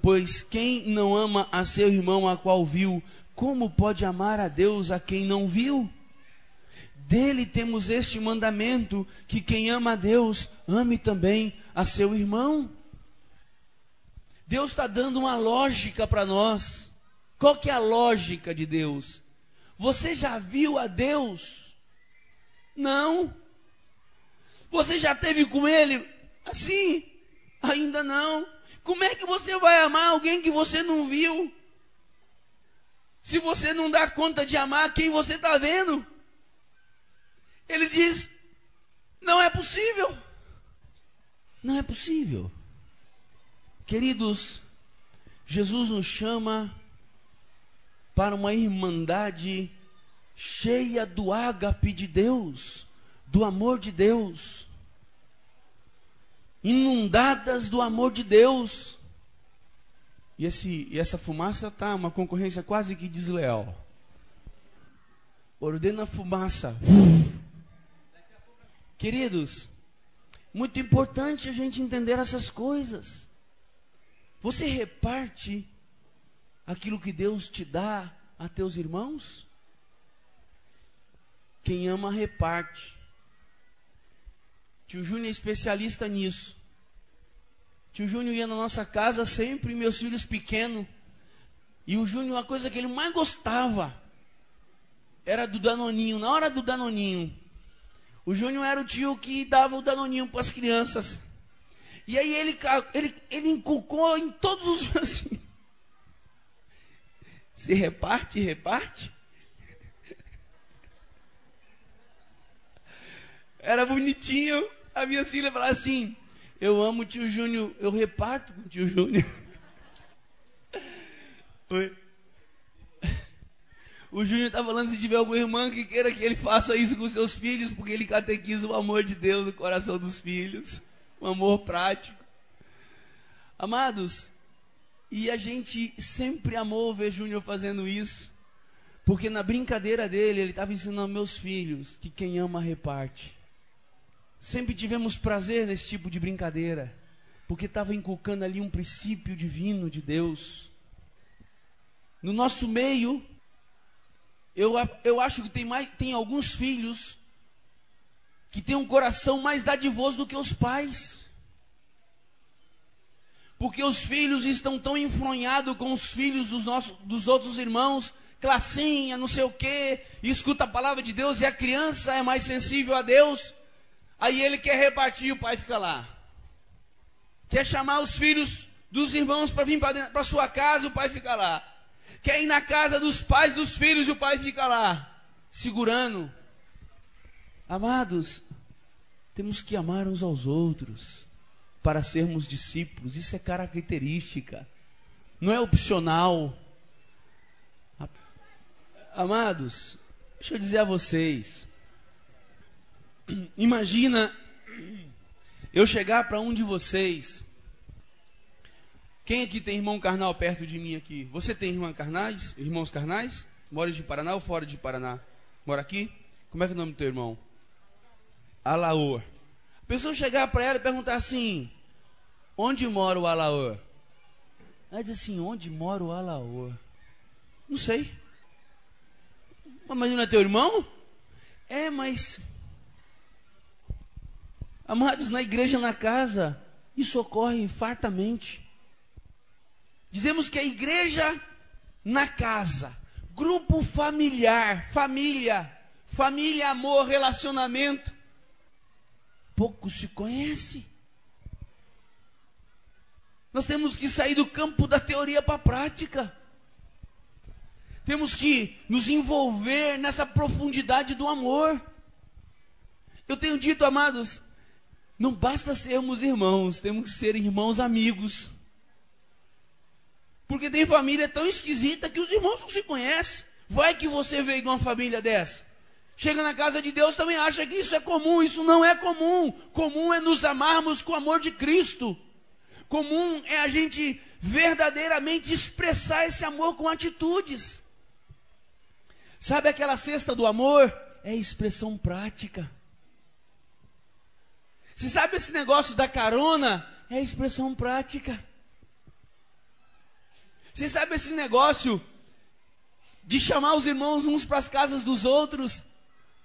S1: pois quem não ama a seu irmão a qual viu, como pode amar a Deus a quem não viu? Dele temos este mandamento: que quem ama a Deus, ame também a seu irmão. Deus está dando uma lógica para nós. Qual que é a lógica de Deus? Você já viu a Deus? Não. Você já teve com Ele assim? Ainda não. Como é que você vai amar alguém que você não viu? Se você não dá conta de amar quem você está vendo? Ele diz: não é possível. Não é possível. Queridos, Jesus nos chama para uma irmandade cheia do ágape de Deus, do amor de Deus, inundadas do amor de Deus. E, esse, e essa fumaça está uma concorrência quase que desleal. Ordena a fumaça. Queridos, muito importante a gente entender essas coisas. Você reparte aquilo que Deus te dá a teus irmãos? Quem ama, reparte. Tio Júnior é especialista nisso. Tio Júnior ia na nossa casa sempre, meus filhos pequenos. E o Júnior, a coisa que ele mais gostava era do Danoninho. Na hora do Danoninho, o Júnior era o tio que dava o Danoninho para as crianças. E aí ele, ele, ele inculcou em todos os meus filhos. Se reparte, reparte. Era bonitinho. A minha filha falava assim: Eu amo o tio Júnior, eu reparto com o tio Júnior. Oi. O Júnior está falando se tiver alguma irmã que queira que ele faça isso com seus filhos, porque ele catequiza o amor de Deus no coração dos filhos um amor prático. Amados, e a gente sempre amou ver Júnior fazendo isso, porque na brincadeira dele ele estava ensinando meus filhos que quem ama reparte. Sempre tivemos prazer nesse tipo de brincadeira, porque estava inculcando ali um princípio divino de Deus. No nosso meio, eu, eu acho que tem, mais, tem alguns filhos que têm um coração mais dadivoso do que os pais. Porque os filhos estão tão enfronhados com os filhos dos, nossos, dos outros irmãos, classinha, não sei o quê, e escuta a palavra de Deus, e a criança é mais sensível a Deus, aí ele quer repartir o pai fica lá. Quer chamar os filhos dos irmãos para vir para sua casa, o pai fica lá quer ir na casa dos pais dos filhos e o pai fica lá, segurando. Amados, temos que amar uns aos outros para sermos discípulos, isso é característica, não é opcional. Amados, deixa eu dizer a vocês, imagina eu chegar para um de vocês quem aqui tem irmão carnal perto de mim aqui? Você tem irmã carnais? Irmãos carnais? Mora de Paraná ou fora de Paraná? Mora aqui? Como é que é o nome do teu irmão? Alaor. A pessoa chegar para ela e perguntar assim: Onde mora o Alaor? Ela diz assim: Onde mora o Alaor? Não sei. Mas não é teu irmão? É, mas. Amados, na igreja, na casa, isso ocorre fartamente. Dizemos que a igreja na casa, grupo familiar, família, família, amor, relacionamento, pouco se conhece. Nós temos que sair do campo da teoria para a prática. Temos que nos envolver nessa profundidade do amor. Eu tenho dito, amados, não basta sermos irmãos, temos que ser irmãos amigos. Porque tem família tão esquisita que os irmãos não se conhecem. Vai que você veio de uma família dessa. Chega na casa de Deus também acha que isso é comum. Isso não é comum. Comum é nos amarmos com o amor de Cristo. Comum é a gente verdadeiramente expressar esse amor com atitudes. Sabe aquela cesta do amor? É expressão prática. Você sabe esse negócio da carona? É expressão prática. Você sabe esse negócio de chamar os irmãos uns para as casas dos outros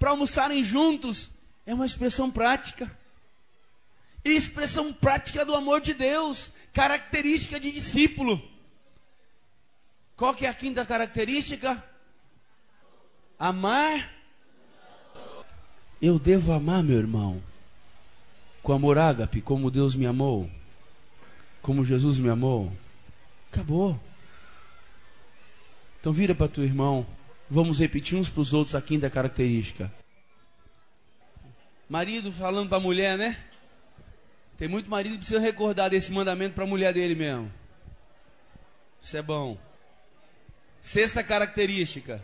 S1: para almoçarem juntos? É uma expressão prática. E expressão prática do amor de Deus, característica de discípulo. Qual que é a quinta característica? Amar. Eu devo amar meu irmão com amor ágape, como Deus me amou, como Jesus me amou. Acabou. Então vira para teu irmão. Vamos repetir uns para os outros a quinta característica. Marido falando para a mulher, né? Tem muito marido que precisa recordar desse mandamento para a mulher dele mesmo. Isso é bom. Sexta característica.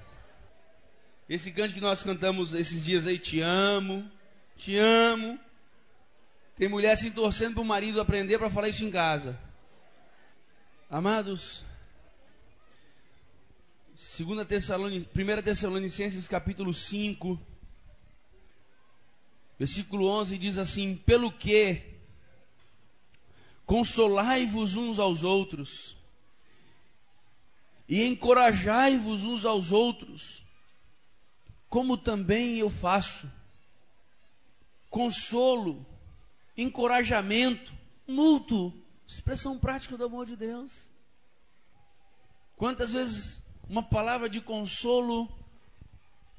S1: Esse canto que nós cantamos esses dias aí, te amo, te amo. Tem mulher se torcendo para o marido aprender para falar isso em casa. Amados, Segunda Tessalonic, 1 Tessalonicenses capítulo 5, versículo 11 diz assim: Pelo que consolai-vos uns aos outros e encorajai-vos uns aos outros, como também eu faço. Consolo, encorajamento, mútuo, expressão prática do amor de Deus. Quantas vezes uma palavra de consolo,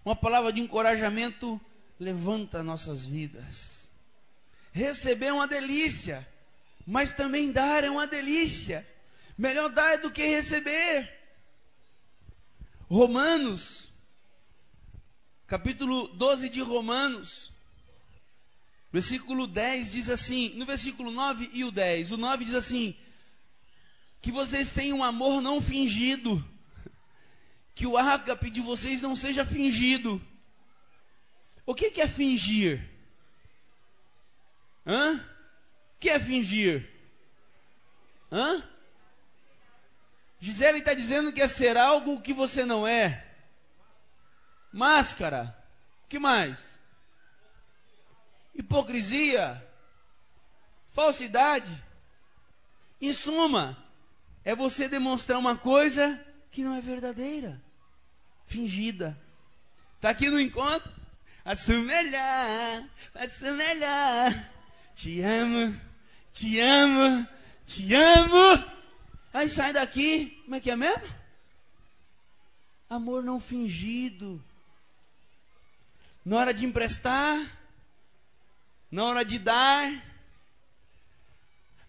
S1: uma palavra de encorajamento levanta nossas vidas. Receber é uma delícia, mas também dar é uma delícia. Melhor dar do que receber. Romanos, capítulo 12 de Romanos, versículo 10 diz assim: no versículo 9 e o 10, o 9 diz assim: que vocês tenham um amor não fingido que o ágape de vocês não seja fingido. O que, que é fingir? Hã? O que é fingir? Hã? Gisele está dizendo que é ser algo que você não é. Máscara. O que mais? Hipocrisia. Falsidade. Em suma, é você demonstrar uma coisa que não é verdadeira, fingida. Está aqui no encontro? Faço melhor, faço melhor. Te amo, te amo, te amo. Aí sai daqui, como é que é mesmo? Amor não fingido. Na hora de emprestar, na hora de dar,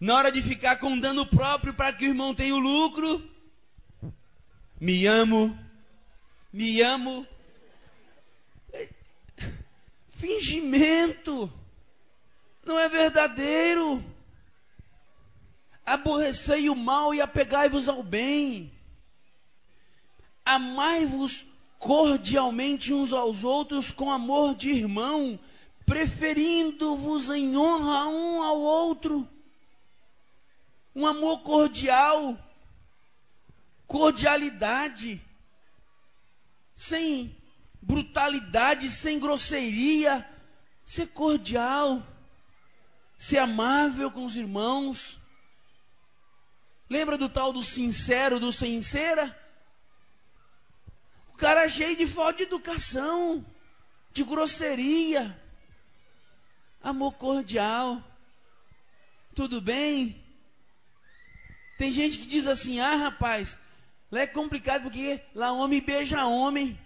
S1: na hora de ficar com dano próprio para que o irmão tenha o lucro. Me amo, me amo. Fingimento, não é verdadeiro. Aborrecei o mal e apegai-vos ao bem. Amai-vos cordialmente uns aos outros com amor de irmão, preferindo-vos em honra um ao outro. Um amor cordial, cordialidade, sem brutalidade, sem grosseria, ser cordial, ser amável com os irmãos. Lembra do tal do sincero, do sincera? O cara é cheio de falta de educação, de grosseria, amor cordial. Tudo bem? Tem gente que diz assim: ah, rapaz, lá é complicado porque lá homem beija homem.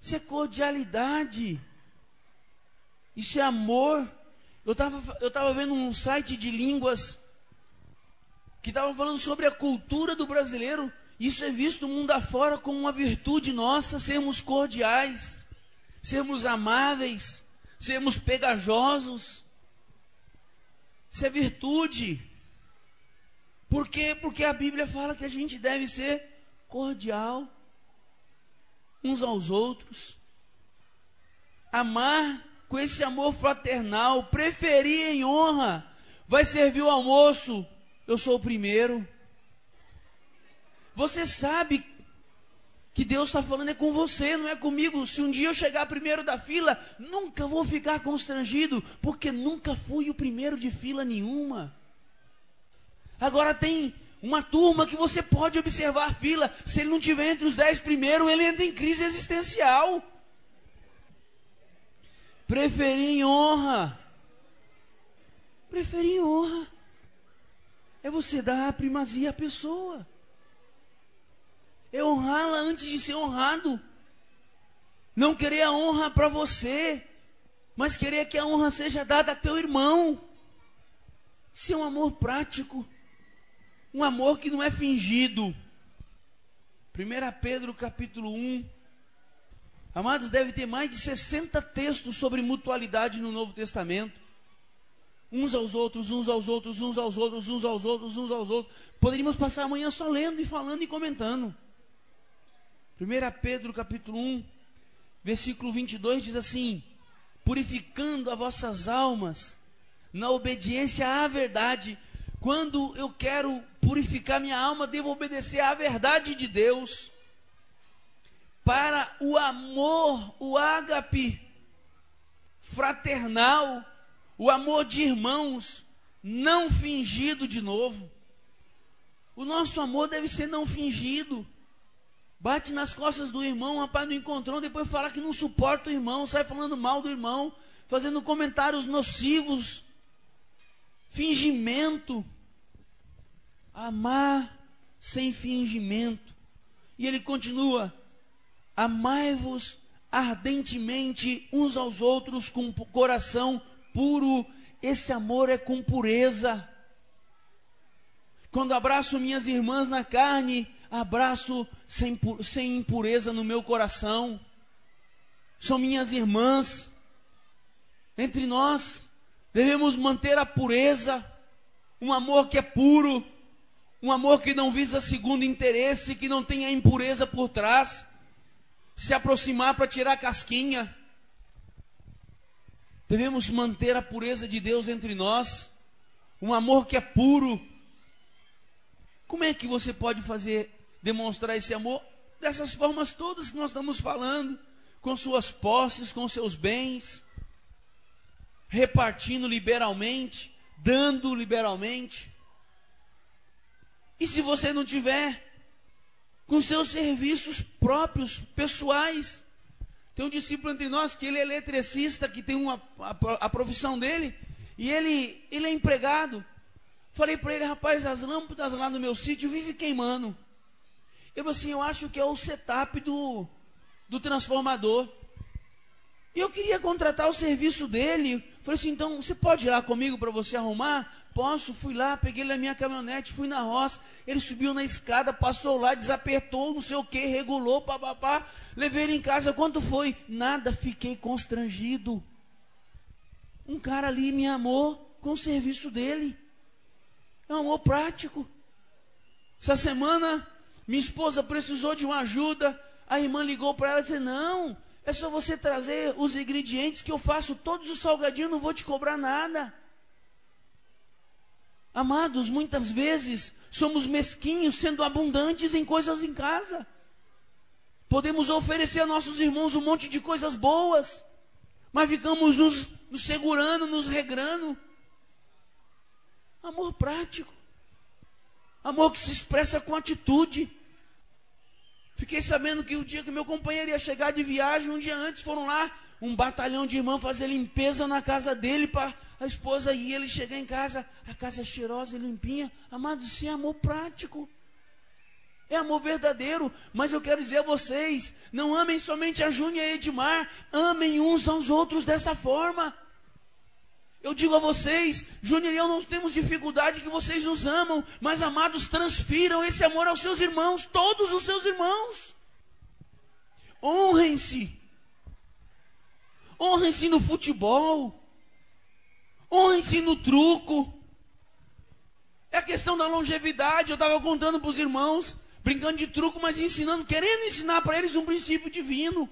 S1: Isso é cordialidade. Isso é amor. Eu estava eu tava vendo um site de línguas que estava falando sobre a cultura do brasileiro. Isso é visto mundo afora como uma virtude nossa, sermos cordiais, sermos amáveis, sermos pegajosos. Isso é virtude. Por quê? Porque a Bíblia fala que a gente deve ser cordial uns aos outros, amar com esse amor fraternal, preferir em honra, vai servir o almoço, eu sou o primeiro. Você sabe que Deus está falando é com você, não é comigo. Se um dia eu chegar primeiro da fila, nunca vou ficar constrangido, porque nunca fui o primeiro de fila nenhuma. Agora tem uma turma que você pode observar a fila. Se ele não tiver entre os dez primeiros, ele entra em crise existencial. Preferir em honra. Preferir em honra. É você dar a primazia à pessoa. É honrá-la antes de ser honrado. Não querer a honra para você, mas querer que a honra seja dada a teu irmão. Isso é um amor prático. Um amor que não é fingido. 1 Pedro capítulo 1. Amados, deve ter mais de 60 textos sobre mutualidade no Novo Testamento. Uns aos outros, uns aos outros, uns aos outros, uns aos outros, uns aos outros. Poderíamos passar a manhã só lendo e falando e comentando. 1 Pedro capítulo 1, versículo 22 diz assim: Purificando as vossas almas na obediência à verdade, quando eu quero purificar minha alma, devo obedecer à verdade de Deus. Para o amor, o ágape fraternal, o amor de irmãos, não fingido de novo. O nosso amor deve ser não fingido. Bate nas costas do irmão, rapaz, não encontrou, depois fala que não suporta o irmão, sai falando mal do irmão, fazendo comentários nocivos, fingimento amar sem fingimento. E ele continua: amai-vos ardentemente uns aos outros com coração puro. Esse amor é com pureza. Quando abraço minhas irmãs na carne, abraço sem, sem impureza no meu coração. São minhas irmãs. Entre nós, devemos manter a pureza, um amor que é puro um amor que não visa segundo interesse, que não tem a impureza por trás. Se aproximar para tirar casquinha. Devemos manter a pureza de Deus entre nós. Um amor que é puro. Como é que você pode fazer, demonstrar esse amor? Dessas formas todas que nós estamos falando. Com suas posses, com seus bens. Repartindo liberalmente dando liberalmente. E se você não tiver, com seus serviços próprios, pessoais. Tem um discípulo entre nós que ele é eletricista, que tem uma, a, a profissão dele, e ele, ele é empregado. Falei para ele, rapaz, as lâmpadas lá no meu sítio vivem queimando. Ele falou assim, eu acho que é o setup do, do transformador. E eu queria contratar o serviço dele. Falei assim, então você pode ir lá comigo para você arrumar? Posso, fui lá, peguei ele na minha caminhonete, fui na roça. Ele subiu na escada, passou lá, desapertou, não sei o que, regulou, papapá. Levei ele em casa. Quanto foi? Nada, fiquei constrangido. Um cara ali me amou com o serviço dele. É um amor prático. Essa semana, minha esposa precisou de uma ajuda. A irmã ligou para ela e disse: Não, é só você trazer os ingredientes que eu faço todos os salgadinhos, não vou te cobrar nada. Amados, muitas vezes somos mesquinhos, sendo abundantes em coisas em casa. Podemos oferecer a nossos irmãos um monte de coisas boas, mas ficamos nos, nos segurando, nos regrando. Amor prático. Amor que se expressa com atitude. Fiquei sabendo que o dia que meu companheiro ia chegar de viagem, um dia antes foram lá um batalhão de irmãos fazer limpeza na casa dele para a esposa ir ele chegar em casa, a casa é cheirosa e limpinha. Amado, isso é amor prático. É amor verdadeiro, mas eu quero dizer a vocês: não amem somente a Júnia e a Edmar, amem uns aos outros desta forma. Eu digo a vocês, Júnior e eu não temos dificuldade que vocês nos amam, mas amados, transfiram esse amor aos seus irmãos, todos os seus irmãos. Honrem-se. Honrem-se no futebol. Honrem-se no truco. É a questão da longevidade. Eu estava contando para os irmãos, brincando de truco, mas ensinando, querendo ensinar para eles um princípio divino.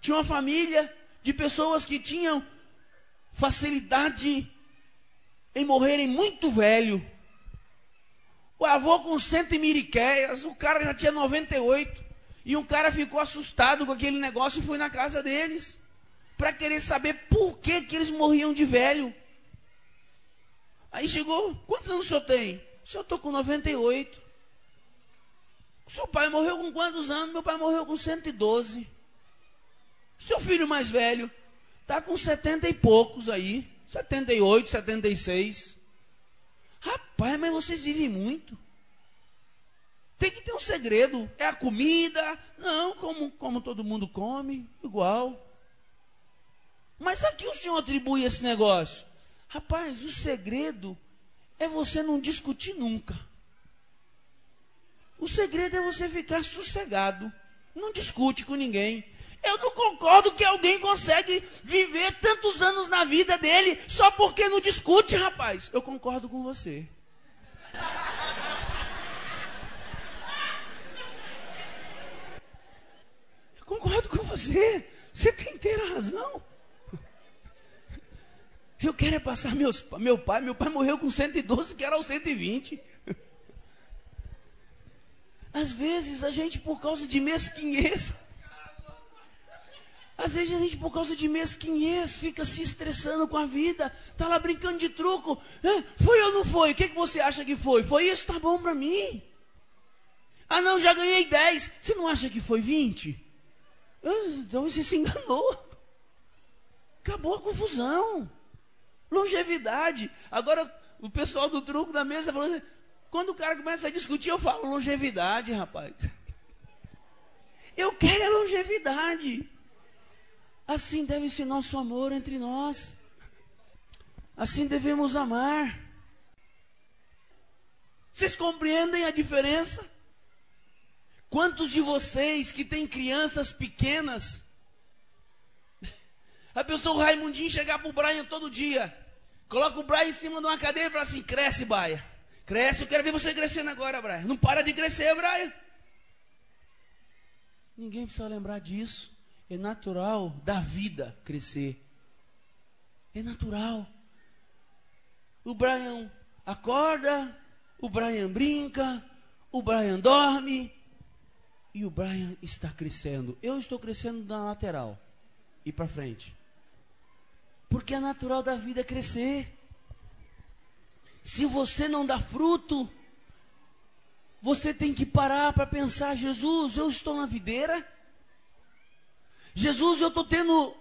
S1: Tinha uma família de pessoas que tinham facilidade em morrerem muito velho. O avô com cento e miriqueias, o cara já tinha 98. E um cara ficou assustado com aquele negócio e foi na casa deles para querer saber por que, que eles morriam de velho. Aí chegou, quantos anos o senhor tem? O senhor estou com 98. O seu pai morreu com quantos anos? Meu pai morreu com 112. O seu filho mais velho está com 70 e poucos aí. 78, 76. Rapaz, mas vocês vivem muito. Tem que ter um segredo. É a comida? Não, como, como todo mundo come, igual. Mas a que o senhor atribui esse negócio? Rapaz, o segredo é você não discutir nunca. O segredo é você ficar sossegado. Não discute com ninguém. Eu não concordo que alguém consegue viver tantos anos na vida dele só porque não discute, rapaz. Eu concordo com você. Eu concordo com você. Você tem inteira razão. Eu quero é passar meus, meu pai. Meu pai morreu com 112, que era aos 120. Às vezes a gente, por causa de mesquinhez, às vezes a gente, por causa de mesquinhez, fica se estressando com a vida, está lá brincando de truco. Foi ou não foi? O que, que você acha que foi? Foi isso? Tá bom para mim. Ah, não, já ganhei 10. Você não acha que foi 20? Então você se enganou. Acabou a confusão. Longevidade. Agora, o pessoal do truco da mesa falou assim, quando o cara começa a discutir, eu falo longevidade, rapaz. Eu quero a longevidade. Assim deve ser nosso amor entre nós. Assim devemos amar. Vocês compreendem a diferença? Quantos de vocês que têm crianças pequenas a pessoa, o Raimundinho, chegar pro Brian todo dia. Coloca o Brian em cima de uma cadeira e fala assim: cresce, Baia. Cresce, eu quero ver você crescendo agora, Brian. Não para de crescer, Brian. Ninguém precisa lembrar disso. É natural da vida crescer. É natural. O Brian acorda, o Brian brinca, o Brian dorme e o Brian está crescendo. Eu estou crescendo na lateral e para frente. Porque é natural da vida crescer. Se você não dá fruto, você tem que parar para pensar: Jesus, eu estou na videira. Jesus, eu estou tendo.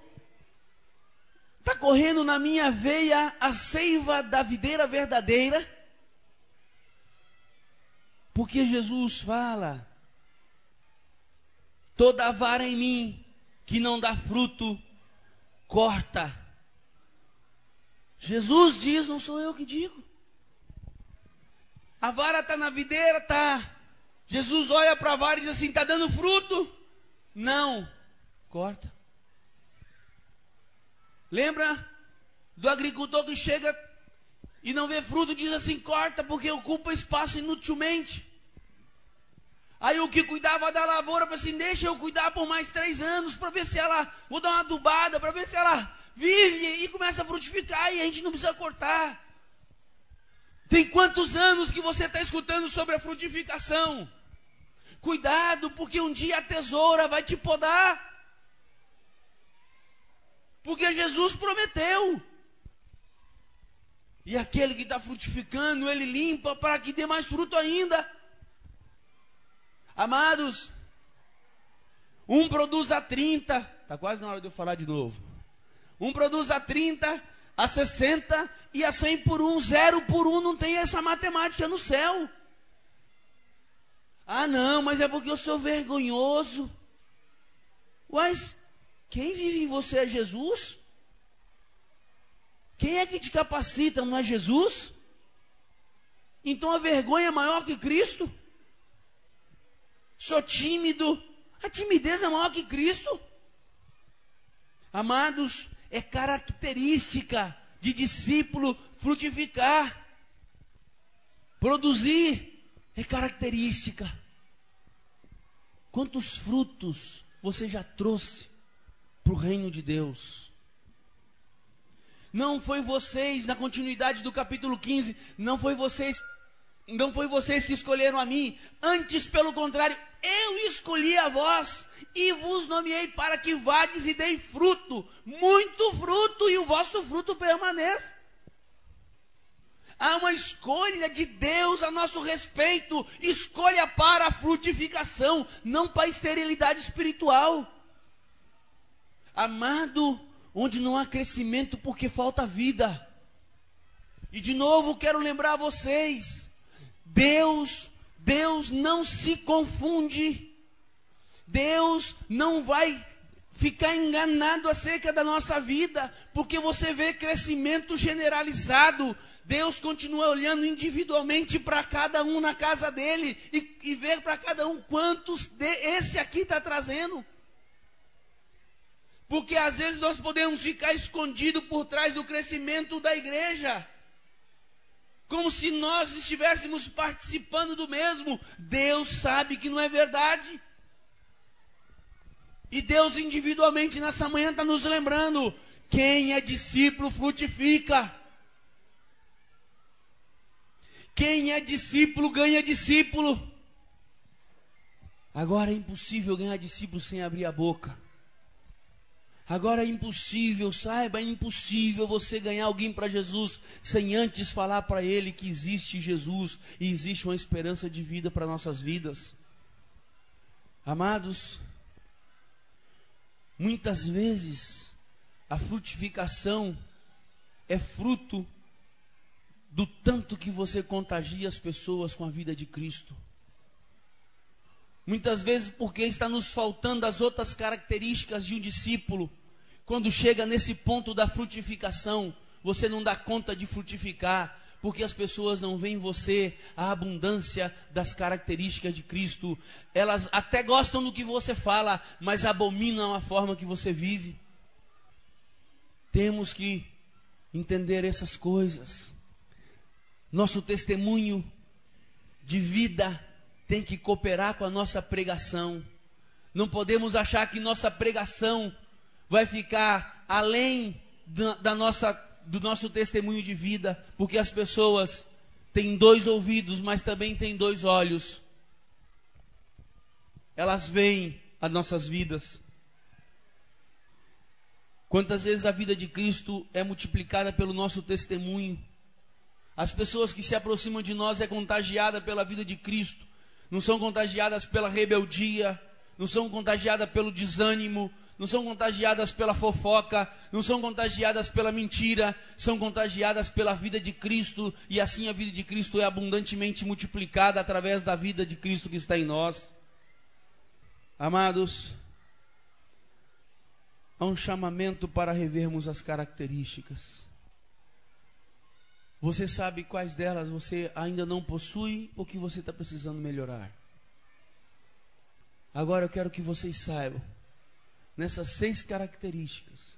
S1: Está correndo na minha veia a seiva da videira verdadeira. Porque Jesus fala: toda vara em mim que não dá fruto, corta. Jesus diz, não sou eu que digo. A vara está na videira, tá. Jesus olha para a vara e diz assim: está dando fruto? Não, corta. Lembra do agricultor que chega e não vê fruto, diz assim: corta, porque ocupa espaço inutilmente. Aí o que cuidava da lavoura falou assim: deixa eu cuidar por mais três anos para ver se ela, vou dar uma adubada para ver se ela vive e começa a frutificar e a gente não precisa cortar. Tem quantos anos que você está escutando sobre a frutificação? Cuidado, porque um dia a tesoura vai te podar. Porque Jesus prometeu. E aquele que está frutificando, ele limpa para que dê mais fruto ainda. Amados, um produz a 30, está quase na hora de eu falar de novo. Um produz a 30, a 60 e a 100 por um. Zero por um não tem essa matemática no céu. Ah, não, mas é porque eu sou vergonhoso. Mas quem vive em você é Jesus? Quem é que te capacita, não é Jesus? Então a vergonha é maior que Cristo? Sou tímido. A timidez é maior que Cristo. Amados, é característica de discípulo frutificar. Produzir é característica. Quantos frutos você já trouxe para o reino de Deus? Não foi vocês, na continuidade do capítulo 15, não foi vocês, não foi vocês que escolheram a mim, antes pelo contrário, eu escolhi a vós e vos nomeei para que vades e dei fruto, muito fruto, e o vosso fruto permaneça. Há uma escolha de Deus a nosso respeito, escolha para a frutificação, não para a esterilidade espiritual. Amado, onde não há crescimento porque falta vida. E de novo quero lembrar vocês, Deus Deus não se confunde. Deus não vai ficar enganado acerca da nossa vida, porque você vê crescimento generalizado. Deus continua olhando individualmente para cada um na casa dele e, e ver para cada um quantos de, esse aqui está trazendo. Porque às vezes nós podemos ficar escondido por trás do crescimento da igreja como se nós estivéssemos participando do mesmo. Deus sabe que não é verdade. E Deus individualmente nessa manhã está nos lembrando: quem é discípulo frutifica. Quem é discípulo ganha discípulo. Agora é impossível ganhar discípulo sem abrir a boca. Agora é impossível, saiba, é impossível você ganhar alguém para Jesus sem antes falar para ele que existe Jesus e existe uma esperança de vida para nossas vidas. Amados, muitas vezes a frutificação é fruto do tanto que você contagia as pessoas com a vida de Cristo. Muitas vezes porque está nos faltando as outras características de um discípulo. Quando chega nesse ponto da frutificação, você não dá conta de frutificar, porque as pessoas não veem em você a abundância das características de Cristo. Elas até gostam do que você fala, mas abominam a forma que você vive. Temos que entender essas coisas. Nosso testemunho de vida tem que cooperar com a nossa pregação. Não podemos achar que nossa pregação vai ficar além da, nossa, do nosso testemunho de vida, porque as pessoas têm dois ouvidos, mas também têm dois olhos. Elas veem as nossas vidas. Quantas vezes a vida de Cristo é multiplicada pelo nosso testemunho? As pessoas que se aproximam de nós é contagiada pela vida de Cristo, não são contagiadas pela rebeldia, não são contagiadas pelo desânimo, não são contagiadas pela fofoca, não são contagiadas pela mentira, são contagiadas pela vida de Cristo, e assim a vida de Cristo é abundantemente multiplicada através da vida de Cristo que está em nós. Amados, há um chamamento para revermos as características. Você sabe quais delas você ainda não possui ou que você está precisando melhorar. Agora eu quero que vocês saibam, nessas seis características,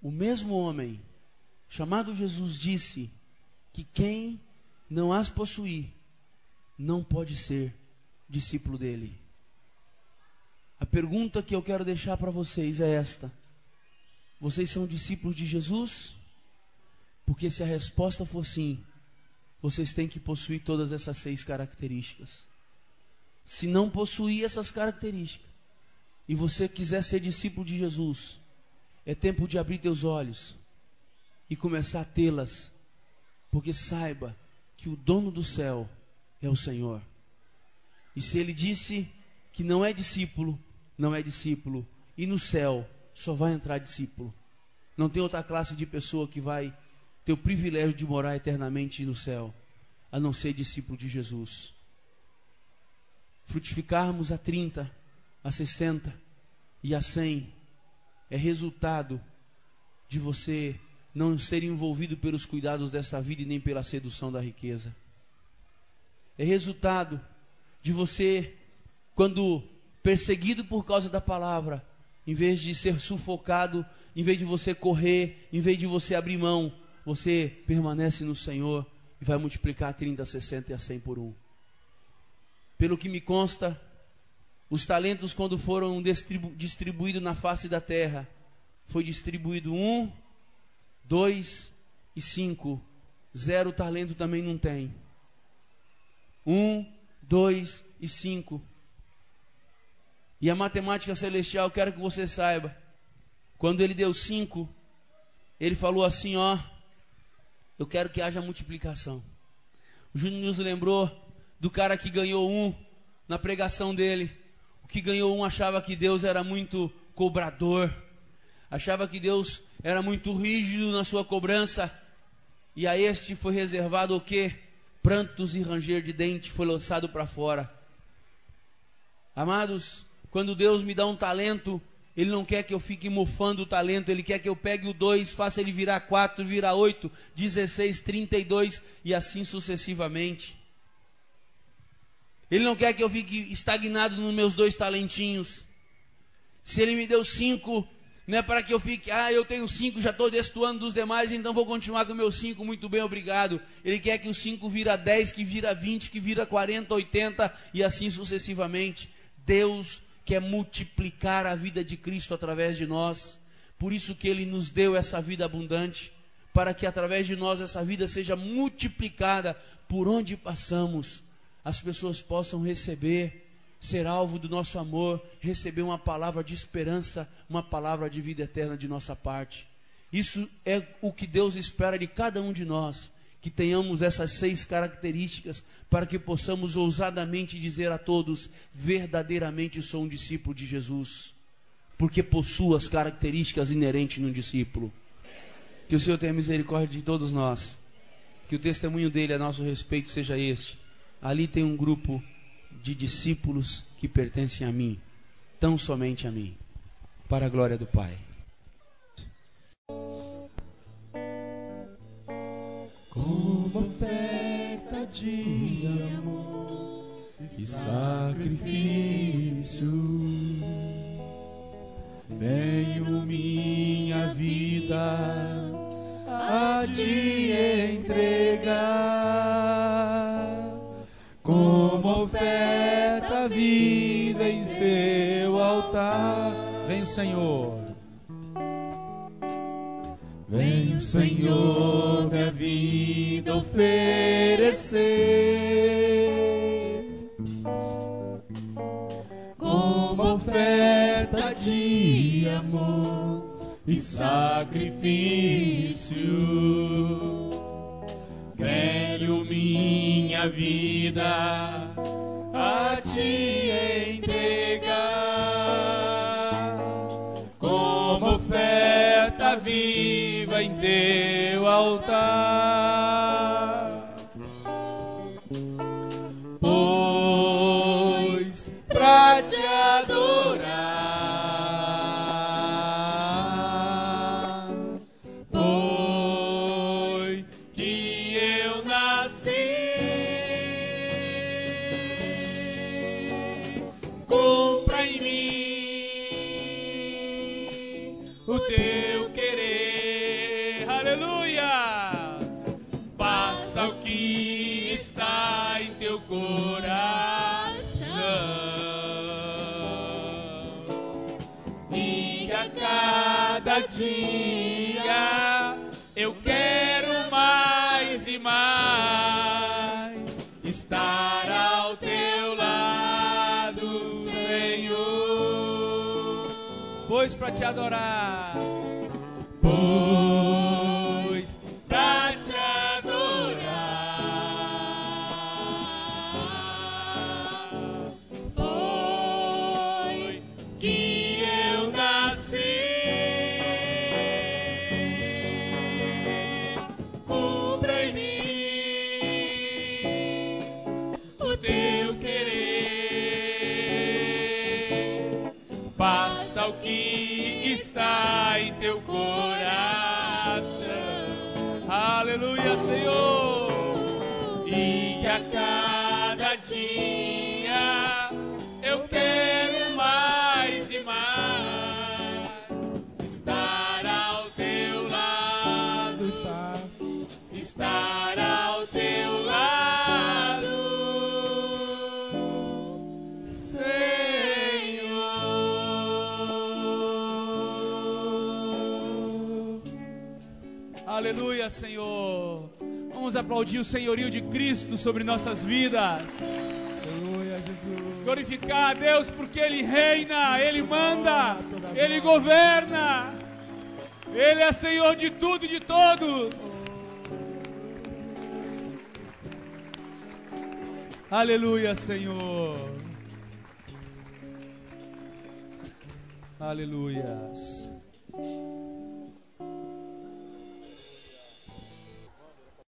S1: o mesmo homem, chamado Jesus, disse que quem não as possuir, não pode ser discípulo dele. A pergunta que eu quero deixar para vocês é esta: Vocês são discípulos de Jesus? Porque se a resposta for sim, vocês têm que possuir todas essas seis características. Se não possuir essas características, e você quiser ser discípulo de Jesus, é tempo de abrir teus olhos e começar a tê-las, porque saiba que o dono do céu é o Senhor. E se ele disse que não é discípulo, não é discípulo, e no céu só vai entrar discípulo. Não tem outra classe de pessoa que vai ter o privilégio de morar eternamente no céu, a não ser discípulo de Jesus frutificarmos a 30, a 60 e a 100 é resultado de você não ser envolvido pelos cuidados desta vida e nem pela sedução da riqueza. É resultado de você, quando perseguido por causa da palavra, em vez de ser sufocado, em vez de você correr, em vez de você abrir mão, você permanece no Senhor e vai multiplicar 30, 60 e a 100 por um. Pelo que me consta, os talentos, quando foram distribu distribuídos na face da terra, foi distribuído um, dois e cinco. Zero talento também não tem. Um, dois e cinco. E a matemática celestial, quero que você saiba. Quando ele deu cinco, ele falou assim: Ó, eu quero que haja multiplicação. O Júnior nos lembrou do cara que ganhou um na pregação dele. O que ganhou um achava que Deus era muito cobrador, achava que Deus era muito rígido na sua cobrança, e a este foi reservado o que? Prantos e ranger de dente foi lançado para fora. Amados, quando Deus me dá um talento, Ele não quer que eu fique mofando o talento, Ele quer que eu pegue o dois, faça ele virar quatro, virar oito, dezesseis, trinta e dois assim sucessivamente. Ele não quer que eu fique estagnado nos meus dois talentinhos. Se ele me deu cinco, não é para que eu fique, ah, eu tenho cinco, já estou destoando dos demais, então vou continuar com meus cinco, muito bem, obrigado. Ele quer que os cinco vira dez, que vira vinte, que vira quarenta, oitenta e assim sucessivamente. Deus quer multiplicar a vida de Cristo através de nós. Por isso que ele nos deu essa vida abundante, para que através de nós essa vida seja multiplicada por onde passamos as pessoas possam receber, ser alvo do nosso amor, receber uma palavra de esperança, uma palavra de vida eterna de nossa parte. Isso é o que Deus espera de cada um de nós, que tenhamos essas seis características para que possamos ousadamente dizer a todos: verdadeiramente sou um discípulo de Jesus, porque possuo as características inerentes num discípulo. Que o Senhor tenha misericórdia de todos nós, que o testemunho dele a nosso respeito seja este ali tem um grupo de discípulos que pertencem a mim, tão somente a mim, para a glória do Pai.
S2: Como oferta de amor e sacrifício, venho minha vida a te entregar como oferta viva em seu altar.
S1: Vem, Senhor.
S2: Senhor minha vida oferecer como oferta de amor e sacrifício. Quero minha vida a ti entregar como oferta viva em teu altar. te adorar.
S1: Vamos aplaudir o senhorio de Cristo sobre nossas vidas.
S3: Aleluia, Jesus.
S1: Glorificar a Deus porque Ele reina, Ele manda, Ele governa. Ele é Senhor de tudo e de todos. Aleluia, Senhor. Aleluia.